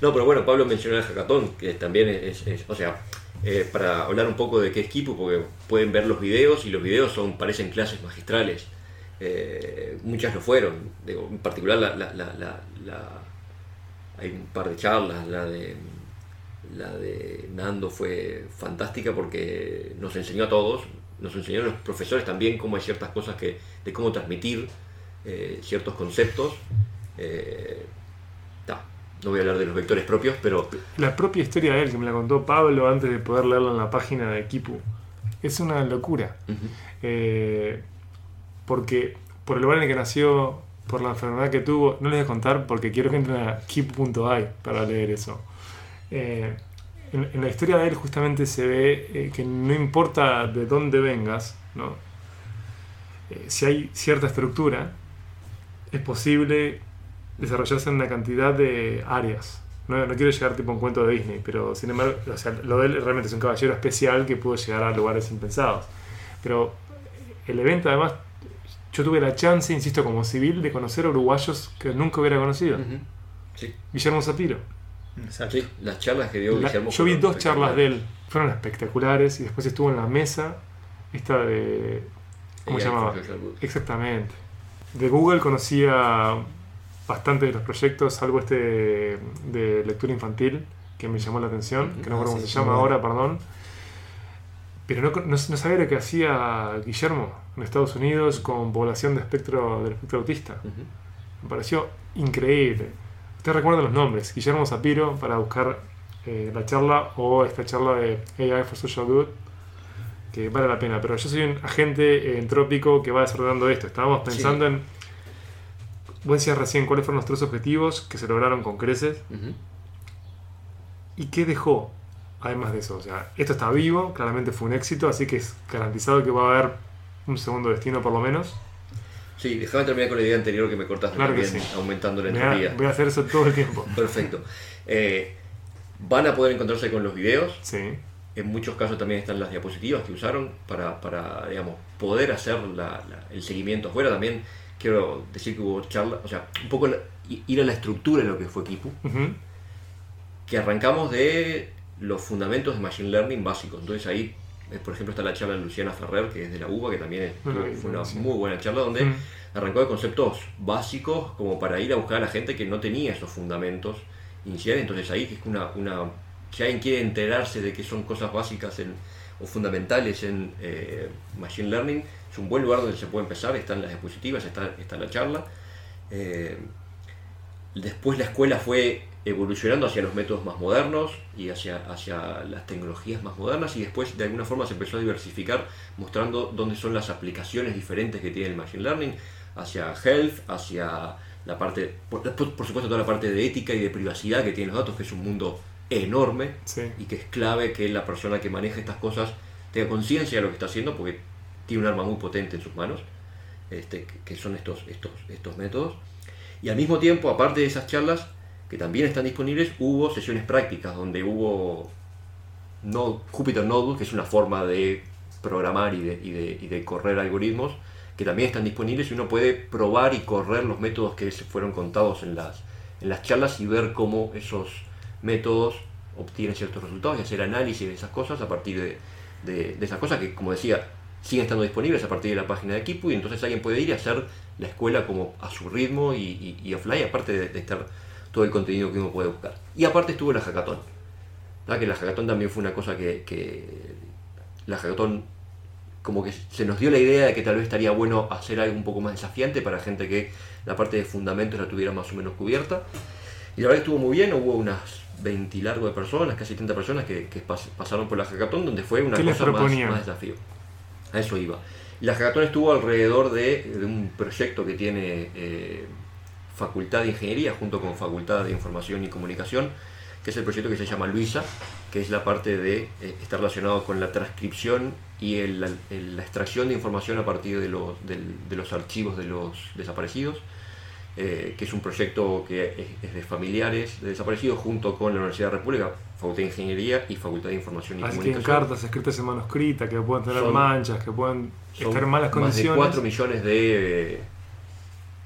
No, pero bueno, Pablo mencionó el hackathon, que también es, o sea, eh, para hablar un poco de qué es Kipu, porque pueden ver los videos y los videos son parecen clases magistrales. Eh, muchas lo fueron, en particular la, hay un par de charlas, la de la de Nando fue fantástica porque nos enseñó a todos, nos enseñó a los profesores también cómo hay ciertas cosas que, de cómo transmitir eh, ciertos conceptos. No voy a hablar de los vectores propios, pero La propia historia de él, que me la contó Pablo antes de poder leerla en la página de Kipu, es una locura. Eh, porque por el lugar en el que nació, por la enfermedad que tuvo, no les voy a contar porque quiero que entren a keep.ai para leer eso. Eh, en, en la historia de él justamente se ve eh, que no importa de dónde vengas, ¿no? Si hay cierta estructura, es posible desarrollarse en una cantidad de áreas. No, no quiero llegar tipo a un cuento de Disney, pero sin embargo, o sea, lo de él realmente es un caballero especial que pudo llegar a lugares impensados. Pero el evento además, yo tuve la chance, insisto, como civil, de conocer a uruguayos que nunca hubiera conocido. sí, Guillermo Zapiro. Exacto. sí, las charlas que dio La- Guillermo yo vi dos charlas de él, fueron espectaculares, y después estuvo en la mesa, esta de... ¿Cómo se llamaba? Exactamente. De Google conocía bastante de los proyectos, algo este de, de lectura infantil, que me llamó la atención, que no Ah, recuerdo cómo sí, se llama ahora, perdón. Pero no, no, no sabía lo que hacía Guillermo en Estados Unidos con población de espectro, del espectro autista. Ujú. Me pareció increíble. Ustedes recuerdan los nombres, Guillermo Zapiro para buscar eh, la charla o esta charla de AI for Social Good, que vale la pena. Pero yo soy un agente eh, entrópico que va desarrollando esto. Estábamos pensando en... Vos decías recién cuáles fueron los tres objetivos que se lograron con creces y qué dejó además de eso. O sea, esto está vivo, claramente fue un éxito, así que es garantizado que va a haber un segundo destino por lo menos. Sí, déjame terminar con la idea anterior que me cortaste Claro que sí. aumentando la Voy a, entropía. voy a hacer eso todo el tiempo. Perfecto. Eh, van a poder encontrarse con los videos. Sí. En muchos casos también están las diapositivas que usaron para, para digamos, poder hacer la- la- el seguimiento afuera. También quiero decir que hubo charlas, o sea, un poco la- ir a la estructura de lo que fue Kipu, Ujú. que arrancamos de los fundamentos de Machine Learning básicos. Entonces ahí, eh, por ejemplo, está la charla de Luciana Ferrer, que es de la UBA, que también es- Bueno, fue una sí. muy buena charla donde Mm. arrancó de conceptos básicos como para ir a buscar a la gente que no tenía esos fundamentos iniciales. Entonces ahí es una, una si alguien quiere enterarse de que son cosas básicas en- o fundamentales en eh, Machine Learning, es un buen lugar donde se puede empezar, están las diapositivas, está, está la charla. Eh, después la escuela fue evolucionando hacia los métodos más modernos y hacia, hacia las tecnologías más modernas y después de alguna forma se empezó a diversificar mostrando dónde son las aplicaciones diferentes que tiene el Machine Learning, hacia health, hacia la parte, por, por supuesto toda la parte de ética y de privacidad que tienen los datos, que es un mundo enorme Sí. y que es clave que la persona que maneja estas cosas tenga conciencia de lo que está haciendo porque tiene un arma muy potente en sus manos, este, que- son estos, estos, estos métodos. Y al mismo tiempo, aparte de esas charlas, que también están disponibles, hubo sesiones prácticas donde hubo no, Jupyter Notebook, que es una forma de programar y de, y de- y de correr algoritmos, que también están disponibles y uno puede probar y correr los métodos que se fueron contados en las, en las charlas y ver cómo esos métodos obtienen ciertos resultados y hacer análisis de esas cosas a partir de- de esas cosas que, como decía, siguen estando disponibles a partir de la página de Equipo y entonces alguien puede ir y hacer la escuela como a su ritmo y, y, y offline, aparte de, de estar todo el contenido que uno puede buscar. Y aparte estuvo la hackathon, ¿verdad? que la hackathon también fue una cosa que, que la hackathon como que se nos dio la idea de que tal vez estaría bueno hacer algo un poco más desafiante para gente que la parte de fundamentos la tuviera más o menos cubierta. Y la verdad estuvo muy bien, hubo unas 20 y largo de personas, casi 30 personas que, que pas- pasaron por la hackathon, donde fue una ¿Qué les cosa más, más desafío. A eso iba. La hackathon estuvo alrededor de, un proyecto que tiene eh, Facultad de Ingeniería junto con Facultad de Información y Comunicación, que es el proyecto que se llama Luisa, que es la parte de eh, está relacionado con la transcripción y la, extracción de información a partir de los archivos de los desaparecidos, eh, que es un proyecto que es, de familiares de desaparecidos junto con la Universidad de la República, Facultad de Ingeniería y Facultad de Información y Así Comunicación. cartas escritas en manuscrita, que pueden tener Son- manchas, que pueden estar en malas Más de condiciones. 4 millones de eh,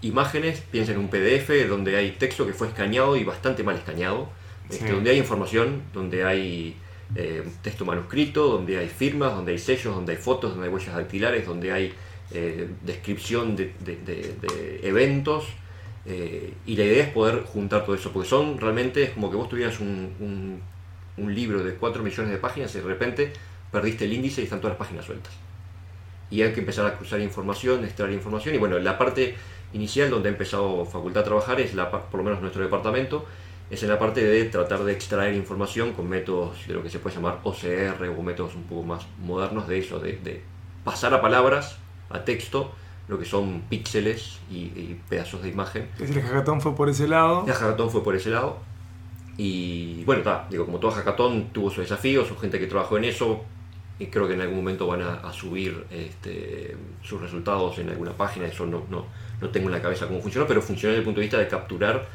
imágenes, piensa en un PDF donde hay texto que fue escaneado y bastante mal escaneado, este, donde hay información, donde hay eh, texto manuscrito, donde hay firmas, donde hay sellos, donde hay fotos, donde hay huellas dactilares, donde hay eh, descripción de, de- de- de eventos. Eh, y la idea es poder juntar todo eso, porque son realmente, es como que vos tuvieras un, un- un libro de 4 millones de páginas y de repente perdiste el índice y están todas las páginas sueltas y hay que empezar a cruzar información, extraer información. Y bueno, la parte inicial donde ha empezado Facultad a trabajar es, la, por lo menos nuestro departamento, es en la parte de tratar de extraer información con métodos de lo que se puede llamar OCR o métodos un poco más modernos de eso, de, de pasar a palabras, a texto, lo que son píxeles y, y pedazos de imagen. El hackathon fue por ese lado. La hackathon fue por ese lado. Y bueno, está, digo, como todo hackathon tuvo sus desafíos, su gente que trabajó en eso, y creo que en algún momento van a, a subir este, sus resultados en alguna página, eso no, no, no tengo en la cabeza cómo funcionó, pero funcionó desde el punto de vista de capturar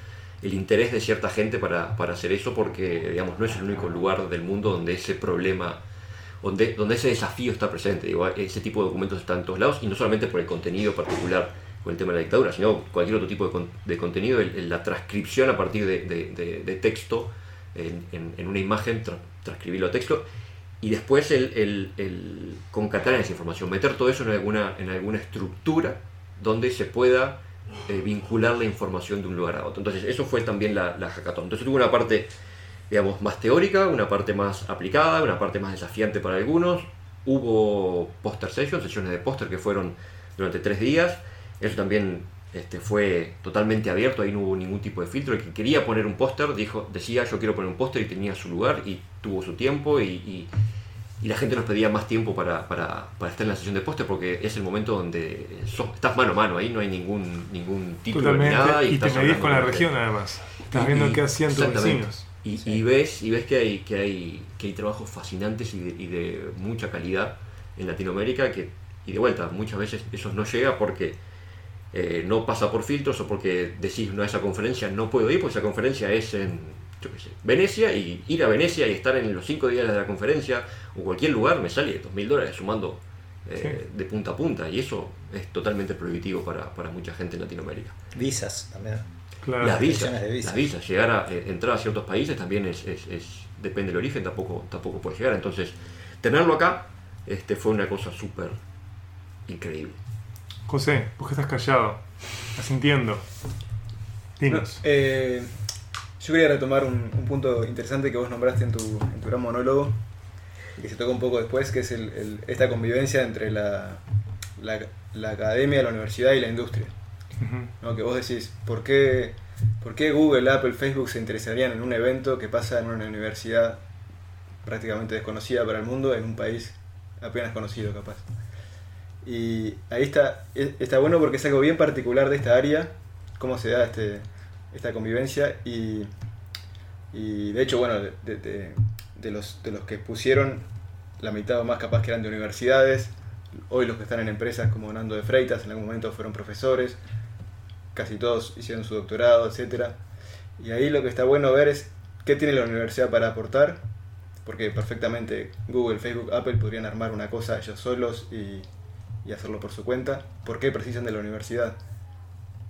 el interés de cierta gente para, para hacer eso, porque digamos, no es el único lugar del mundo donde ese problema, donde, donde ese desafío está presente. Digo, ese tipo de documentos están en todos lados, y no solamente por el contenido particular con el tema de la dictadura, sino cualquier otro tipo de, con- de contenido, el- el- la transcripción a partir de, de- de- texto en, en- en una imagen, tra- transcribirlo a texto, y después el, el- el concatenar esa información, meter todo eso en alguna, en alguna estructura donde se pueda eh, vincular la información de un lugar a otro. Entonces, eso fue también la, la hackathon. Entonces, tuvo una parte, digamos, más teórica, una parte más aplicada, una parte más desafiante para algunos. Hubo poster sessions, sesiones de póster que fueron durante tres días. Eso también este, fue totalmente abierto, ahí no hubo ningún tipo de filtro. El que quería poner un póster dijo, decía yo quiero poner un póster y tenía su lugar y tuvo su tiempo y, y- y la gente nos pedía más tiempo para, para- para estar en la sesión de póster porque es el momento donde sos- estás mano a mano, ahí no hay ningún, ningún título ni nada. y te estás medís con la región además. Estás Y- viendo y- qué hacían tus vecinos. Y, y ves, y ves que, hay, que, hay, que hay trabajos fascinantes y de, y de mucha calidad en Latinoamérica que, y de vuelta, muchas veces eso no llega porque eh, no pasa por filtros o porque decís, no, a esa conferencia no puedo ir, porque esa conferencia es en yo qué sé, Venecia y ir a Venecia y estar en los cinco días de la conferencia o cualquier lugar me sale dos mil dólares sumando eh, de punta a punta y eso es totalmente prohibitivo para, para mucha gente en Latinoamérica. Visas también. Claro. Las visas, Restricciones de visas. las visas, llegar a eh, entrar a ciertos países también es, es- es- depende del origen, tampoco, tampoco puede llegar. Entonces, tenerlo acá este, fue una cosa súper increíble. José, ¿por qué estás callado? Estás sintiendo. Dinos. Eh, yo quería retomar un, un punto interesante que vos nombraste en tu, en tu gran monólogo, que se tocó un poco después, que es el- el- esta convivencia entre la, la, la academia, la universidad y la industria. ¿No? Que vos decís, ¿por qué, ¿por qué Google, Apple, Facebook se interesarían en un evento que pasa en una universidad prácticamente desconocida para el mundo, en un país apenas conocido capaz? Y ahí está, e- está bueno porque es algo bien particular de esta área, cómo se da este, esta convivencia y, y de hecho, bueno, de- de los, de los que pusieron la mitad o más capaz que eran de universidades, hoy los que están en empresas como Nando de Freitas, en algún momento fueron profesores, casi todos hicieron su doctorado, etc. Y ahí lo que está bueno ver es qué tiene la universidad para aportar, porque perfectamente Google, Facebook, Apple podrían armar una cosa ellos solos y, hacerlo por su cuenta. ¿Por qué precisan de la universidad?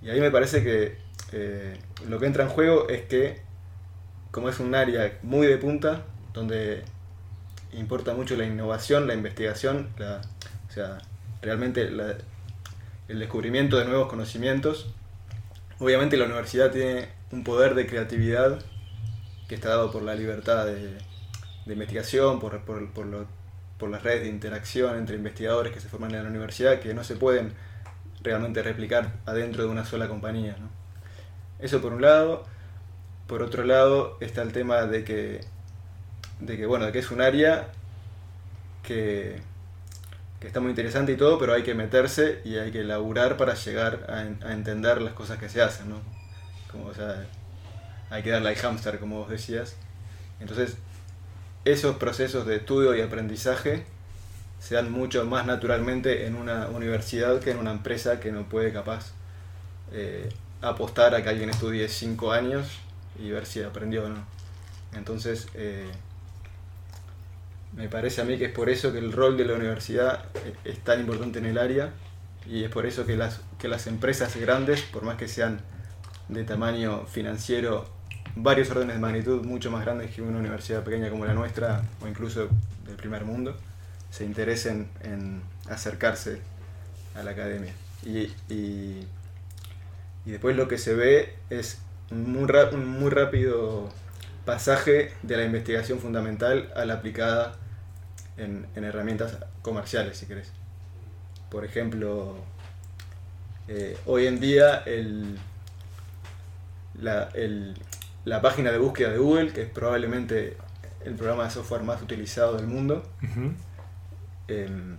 Y ahí me parece que eh, lo que entra en juego es que, como es un área muy de punta, donde importa mucho la innovación, la investigación, o sea, realmente la- el descubrimiento de nuevos conocimientos. Obviamente la universidad tiene un poder de creatividad que está dado por la libertad de, investigación, por, por, por las redes de interacción entre investigadores que se forman en la universidad, que no se pueden realmente replicar adentro de una sola compañía. Eso por un lado. Por otro lado está el tema de que, de que, bueno, de que es un área que, que está muy interesante y todo, pero hay que meterse y hay que laburar para llegar a, a entender las cosas que se hacen, ¿no? Como, o sea, hay que darle al hámster, como vos decías. Entonces, esos procesos de estudio y aprendizaje se dan mucho más naturalmente en una universidad que en una empresa que no puede capaz eh, apostar a que alguien estudie 5 años y ver si aprendió o no. Entonces, eh, me parece a mí que es por eso que el rol de la universidad es tan importante en el área y es por eso que las, que las empresas grandes, por más que sean de tamaño financiero, varios órdenes de magnitud mucho más grandes que una universidad pequeña como la nuestra o incluso del primer mundo, se interesen en acercarse a la academia. Y, y, después lo que se ve es muy rápido pasaje de la investigación fundamental a la aplicada en, en herramientas comerciales, si querés. Por ejemplo, eh, hoy en día el, la, el- la página de búsqueda de Google, que es probablemente el programa de software más utilizado del mundo, em,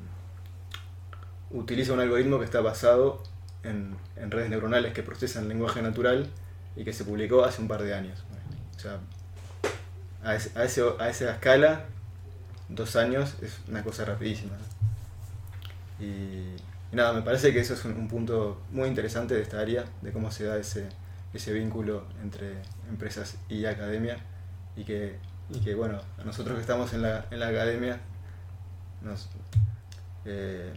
utiliza un algoritmo que está basado en, en redes neuronales que procesan lenguaje natural y que se publicó hace un par de años. O sea, a, ese- a, ese- a esa escala, dos años es una cosa rapidísima. Y, y nada, me parece que eso es un, un punto muy interesante de esta área, de cómo se da ese, ese vínculo entre empresas y academia, y que, y que bueno, a nosotros que estamos en la, en la academia, nos, eh,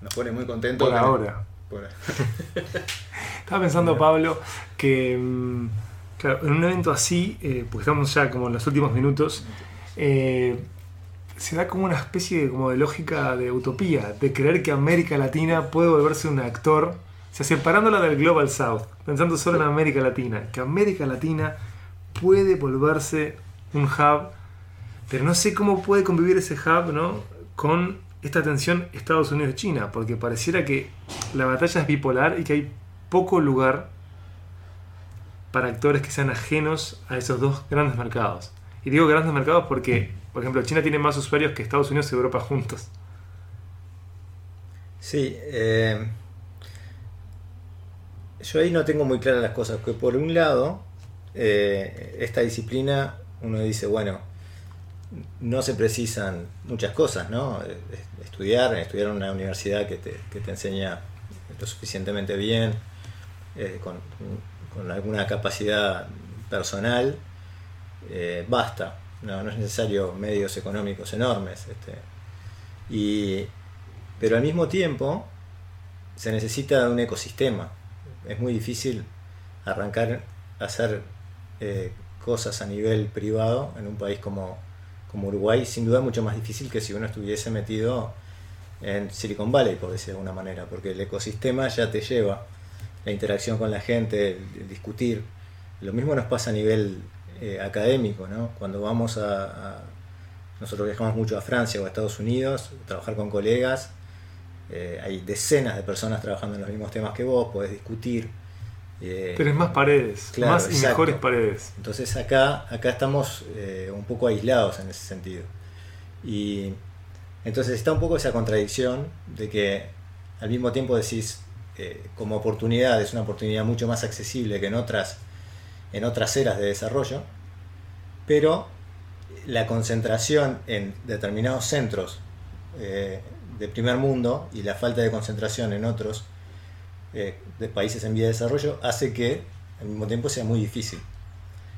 nos pone muy contentos. Por ahora. por- Estaba pensando, Pablo, que mm, claro, en un evento así, eh, porque estamos ya como en los últimos minutos, eh, se da como una especie de, como de lógica de utopía, de creer que América Latina puede volverse un actor, o sea, separándola del Global South, pensando solo en América Latina, que América Latina puede volverse un hub, pero no sé cómo puede convivir ese hub ¿no? con esta tensión Estados Unidos-China, porque pareciera que la batalla es bipolar y que hay poco lugar para actores que sean ajenos a esos dos grandes mercados. Y digo grandes mercados porque, por ejemplo, China tiene más usuarios que Estados Unidos y Europa juntos. Sí, eh, yo ahí no tengo muy claras las cosas, que por un lado, eh, esta disciplina, uno dice, bueno, no se precisan muchas cosas, ¿no? Estudiar, estudiar en una universidad que te, que te enseña lo suficientemente bien, eh, con, con alguna capacidad personal, eh, basta, no, no es necesario medios económicos enormes. Este, y, pero al mismo tiempo se necesita un ecosistema. Es muy difícil arrancar a hacer eh, cosas a nivel privado en un país como, como Uruguay, sin duda mucho más difícil que si uno estuviese metido en Silicon Valley, por decir de alguna manera, porque el ecosistema ya te lleva la interacción con la gente, el, discutir. Lo mismo nos pasa a nivel eh, académico, ¿no? Cuando vamos a, Nosotros viajamos mucho a Francia o a Estados Unidos, trabajar con colegas, eh, hay decenas de personas trabajando en los mismos temas que vos, podés discutir. Eh, Tenés más paredes, más y mejores paredes. Entonces acá, acá estamos un poco aislados en ese sentido. Y entonces está un poco esa contradicción de que al mismo tiempo decís, eh, como oportunidad, es una oportunidad mucho más accesible que en otras, en otras eras de desarrollo, pero la concentración en determinados centros eh, de primer mundo y la falta de concentración en otros eh, de países en vía de desarrollo hace que al mismo tiempo sea muy difícil.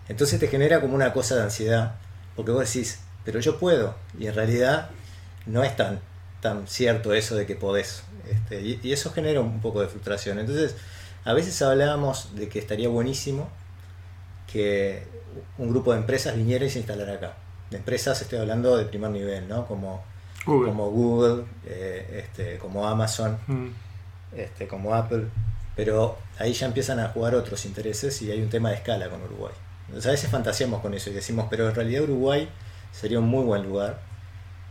Entonces te genera como una cosa de ansiedad, porque vos decís, pero yo puedo, y en realidad no es tan, tan cierto eso de que podés. Este, y, eso genera un poco de frustración. Entonces, a veces hablábamos de que estaría buenísimo que un grupo de empresas viniera y se instalara acá. De empresas estoy hablando de primer nivel, ¿no? Como Google, como, Google eh, este, como Amazon, mm. este, como Apple. Pero ahí ya empiezan a jugar otros intereses y hay un tema de escala con Uruguay. Entonces a veces fantaseamos con eso y decimos, pero en realidad Uruguay sería un muy buen lugar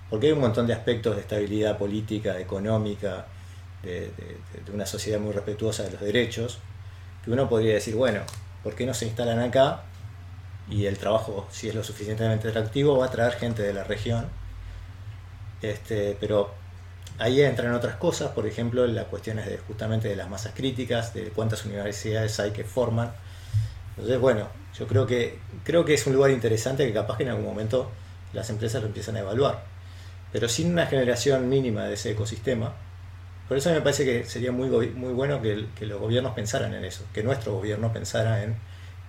porque hay un montón de aspectos de estabilidad política, económica, de, una sociedad muy respetuosa de los derechos, que uno podría decir, bueno, ¿por qué no se instalan acá? Y el trabajo, si es lo suficientemente atractivo, va a traer gente de la región. Este, pero ahí entran otras cosas, por ejemplo, las cuestiones de, justamente de las masas críticas, de cuántas universidades hay que forman. Entonces, bueno, yo creo que, creo que es un lugar interesante que capaz que en algún momento las empresas lo empiezan a evaluar pero sin una generación mínima de ese ecosistema. Por eso me parece que sería muy, muy bueno que, los gobiernos pensaran en eso, que nuestro gobierno pensara en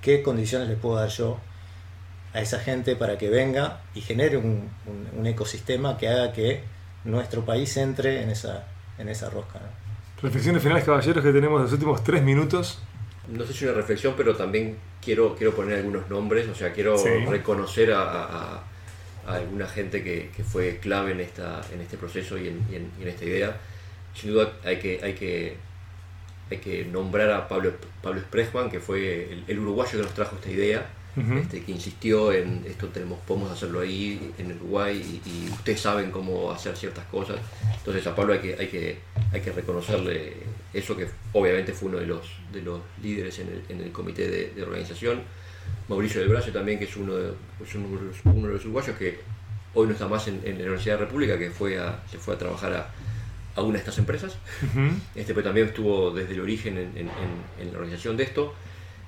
qué condiciones le puedo dar yo a esa gente para que venga y genere un, ecosistema que haga que nuestro país entre en esa, en esa rosca. Reflexiones finales, caballeros, que tenemos los últimos tres minutos. No sé si una reflexión, pero también quiero, quiero poner algunos nombres, o sea, quiero reconocer a alguna gente que, fue clave en, esta, en este proceso y en, esta idea. Sin duda hay que, hay que, hay que nombrar a Pablo, Pablo Espresman, que fue el, uruguayo que nos trajo esta idea, este, que insistió en esto tenemos, podemos hacerlo ahí en Uruguay y, ustedes saben cómo hacer ciertas cosas. Entonces a Pablo hay que, hay que, hay que reconocerle eso que obviamente fue uno de los, de los líderes en el, en el comité de, de organización Mauricio del Brazo también, que es uno de, uno de los uruguayos que hoy no está más en, la Universidad de la República, que fue a, se fue a trabajar a, a una de estas empresas. este, pero también estuvo desde el origen en, en, la organización de esto.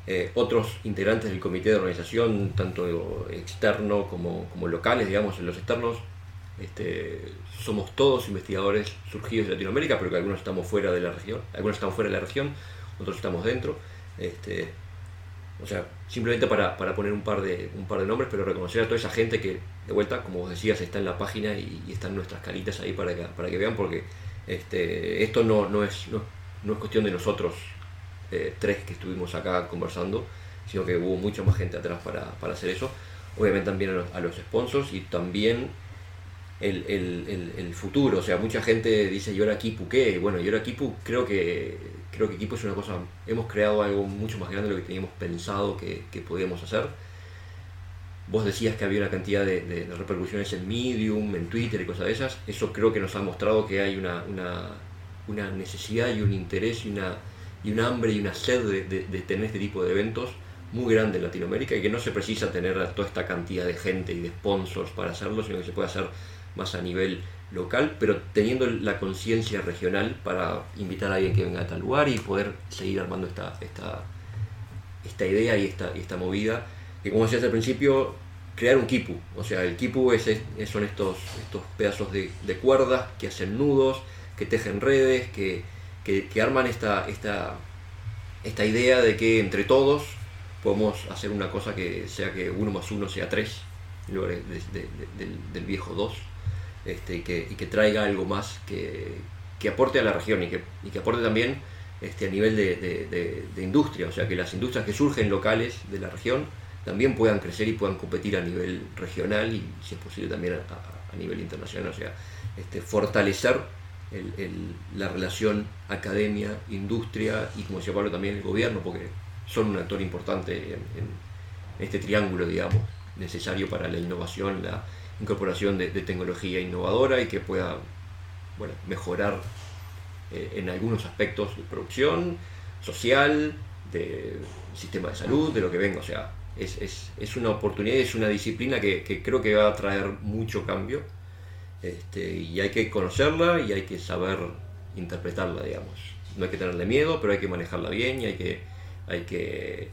Eh, otros integrantes del comité de organización, tanto externo como, como locales, digamos, en los externos, este, somos todos investigadores surgidos de Latinoamérica, pero que algunos estamos fuera de la región, algunos estamos fuera de la región, otros estamos dentro. Este, o sea, simplemente para, poner un par, de, un par de nombres, pero reconocer a toda esa gente que, de vuelta, como vos decías, está en la página y, están nuestras caritas ahí para que, para que vean, porque este, esto no, no, es, no, es cuestión de nosotros eh, tres que estuvimos acá conversando, sino que hubo mucha más gente atrás para, hacer eso. Obviamente también a los, a los sponsors y también el, el, futuro. O sea, mucha gente dice, ¿y ahora Kipu qué? Bueno, y ahora Kipu creo que creo que Equipo es una cosa, hemos creado algo mucho más grande de lo que teníamos pensado que, que podíamos hacer. Vos decías que había una cantidad de, repercusiones en Medium, en Twitter y cosas de esas. Eso creo que nos ha mostrado que hay una, una, una necesidad y un interés y una, y un hambre y una sed de, de, tener este tipo de eventos muy grande en Latinoamérica y que no se precisa tener toda esta cantidad de gente y de sponsors para hacerlo, sino que se puede hacer más a nivel local, pero teniendo la conciencia regional para invitar a alguien que venga a tal lugar y poder seguir armando esta, esta, esta idea y esta, esta movida. Que como decías al principio, crear un kipu. O sea, el kipu es, son estos, estos pedazos de, cuerdas que hacen nudos, que tejen redes, que, arman esta, esta, esta idea de que entre todos podemos hacer una cosa que sea que uno más uno sea tres, del, viejo dos este, y, que, traiga algo más que, aporte a la región y que, aporte también este, a nivel de, industria, o sea, que las industrias que surgen locales de la región también puedan crecer y puedan competir a nivel regional y, si es posible, también a, nivel internacional, o sea, este, fortalecer la relación academia, industria y, como decía Pablo, también el gobierno, porque son un actor importante en, este triángulo, digamos, necesario para la innovación, la incorporación de, tecnología innovadora y que pueda bueno, mejorar eh, en algunos aspectos de producción, social, de sistema de salud, de lo que venga. O sea, es, una oportunidad, es una disciplina que, creo que va a traer mucho cambio este, y hay que conocerla y hay que saber interpretarla, digamos. No hay que tenerle miedo, pero hay que manejarla bien y hay que, hay que,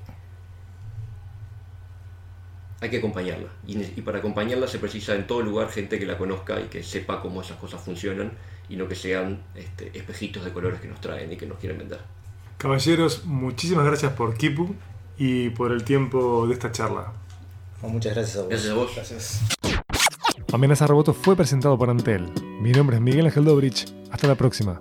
hay que acompañarla. Y, para acompañarla se precisa en todo lugar gente que la conozca y que sepa cómo esas cosas funcionan y no que sean este, espejitos de colores que nos traen y que nos quieren vender. Caballeros, muchísimas gracias por Kipu y por el tiempo de esta charla. muchas gracias a vos. Gracias a vos. Gracias. Amenaza Roboto fue presentado por Antel. Mi nombre es Miguel Ángel Dobrich. Hasta la próxima.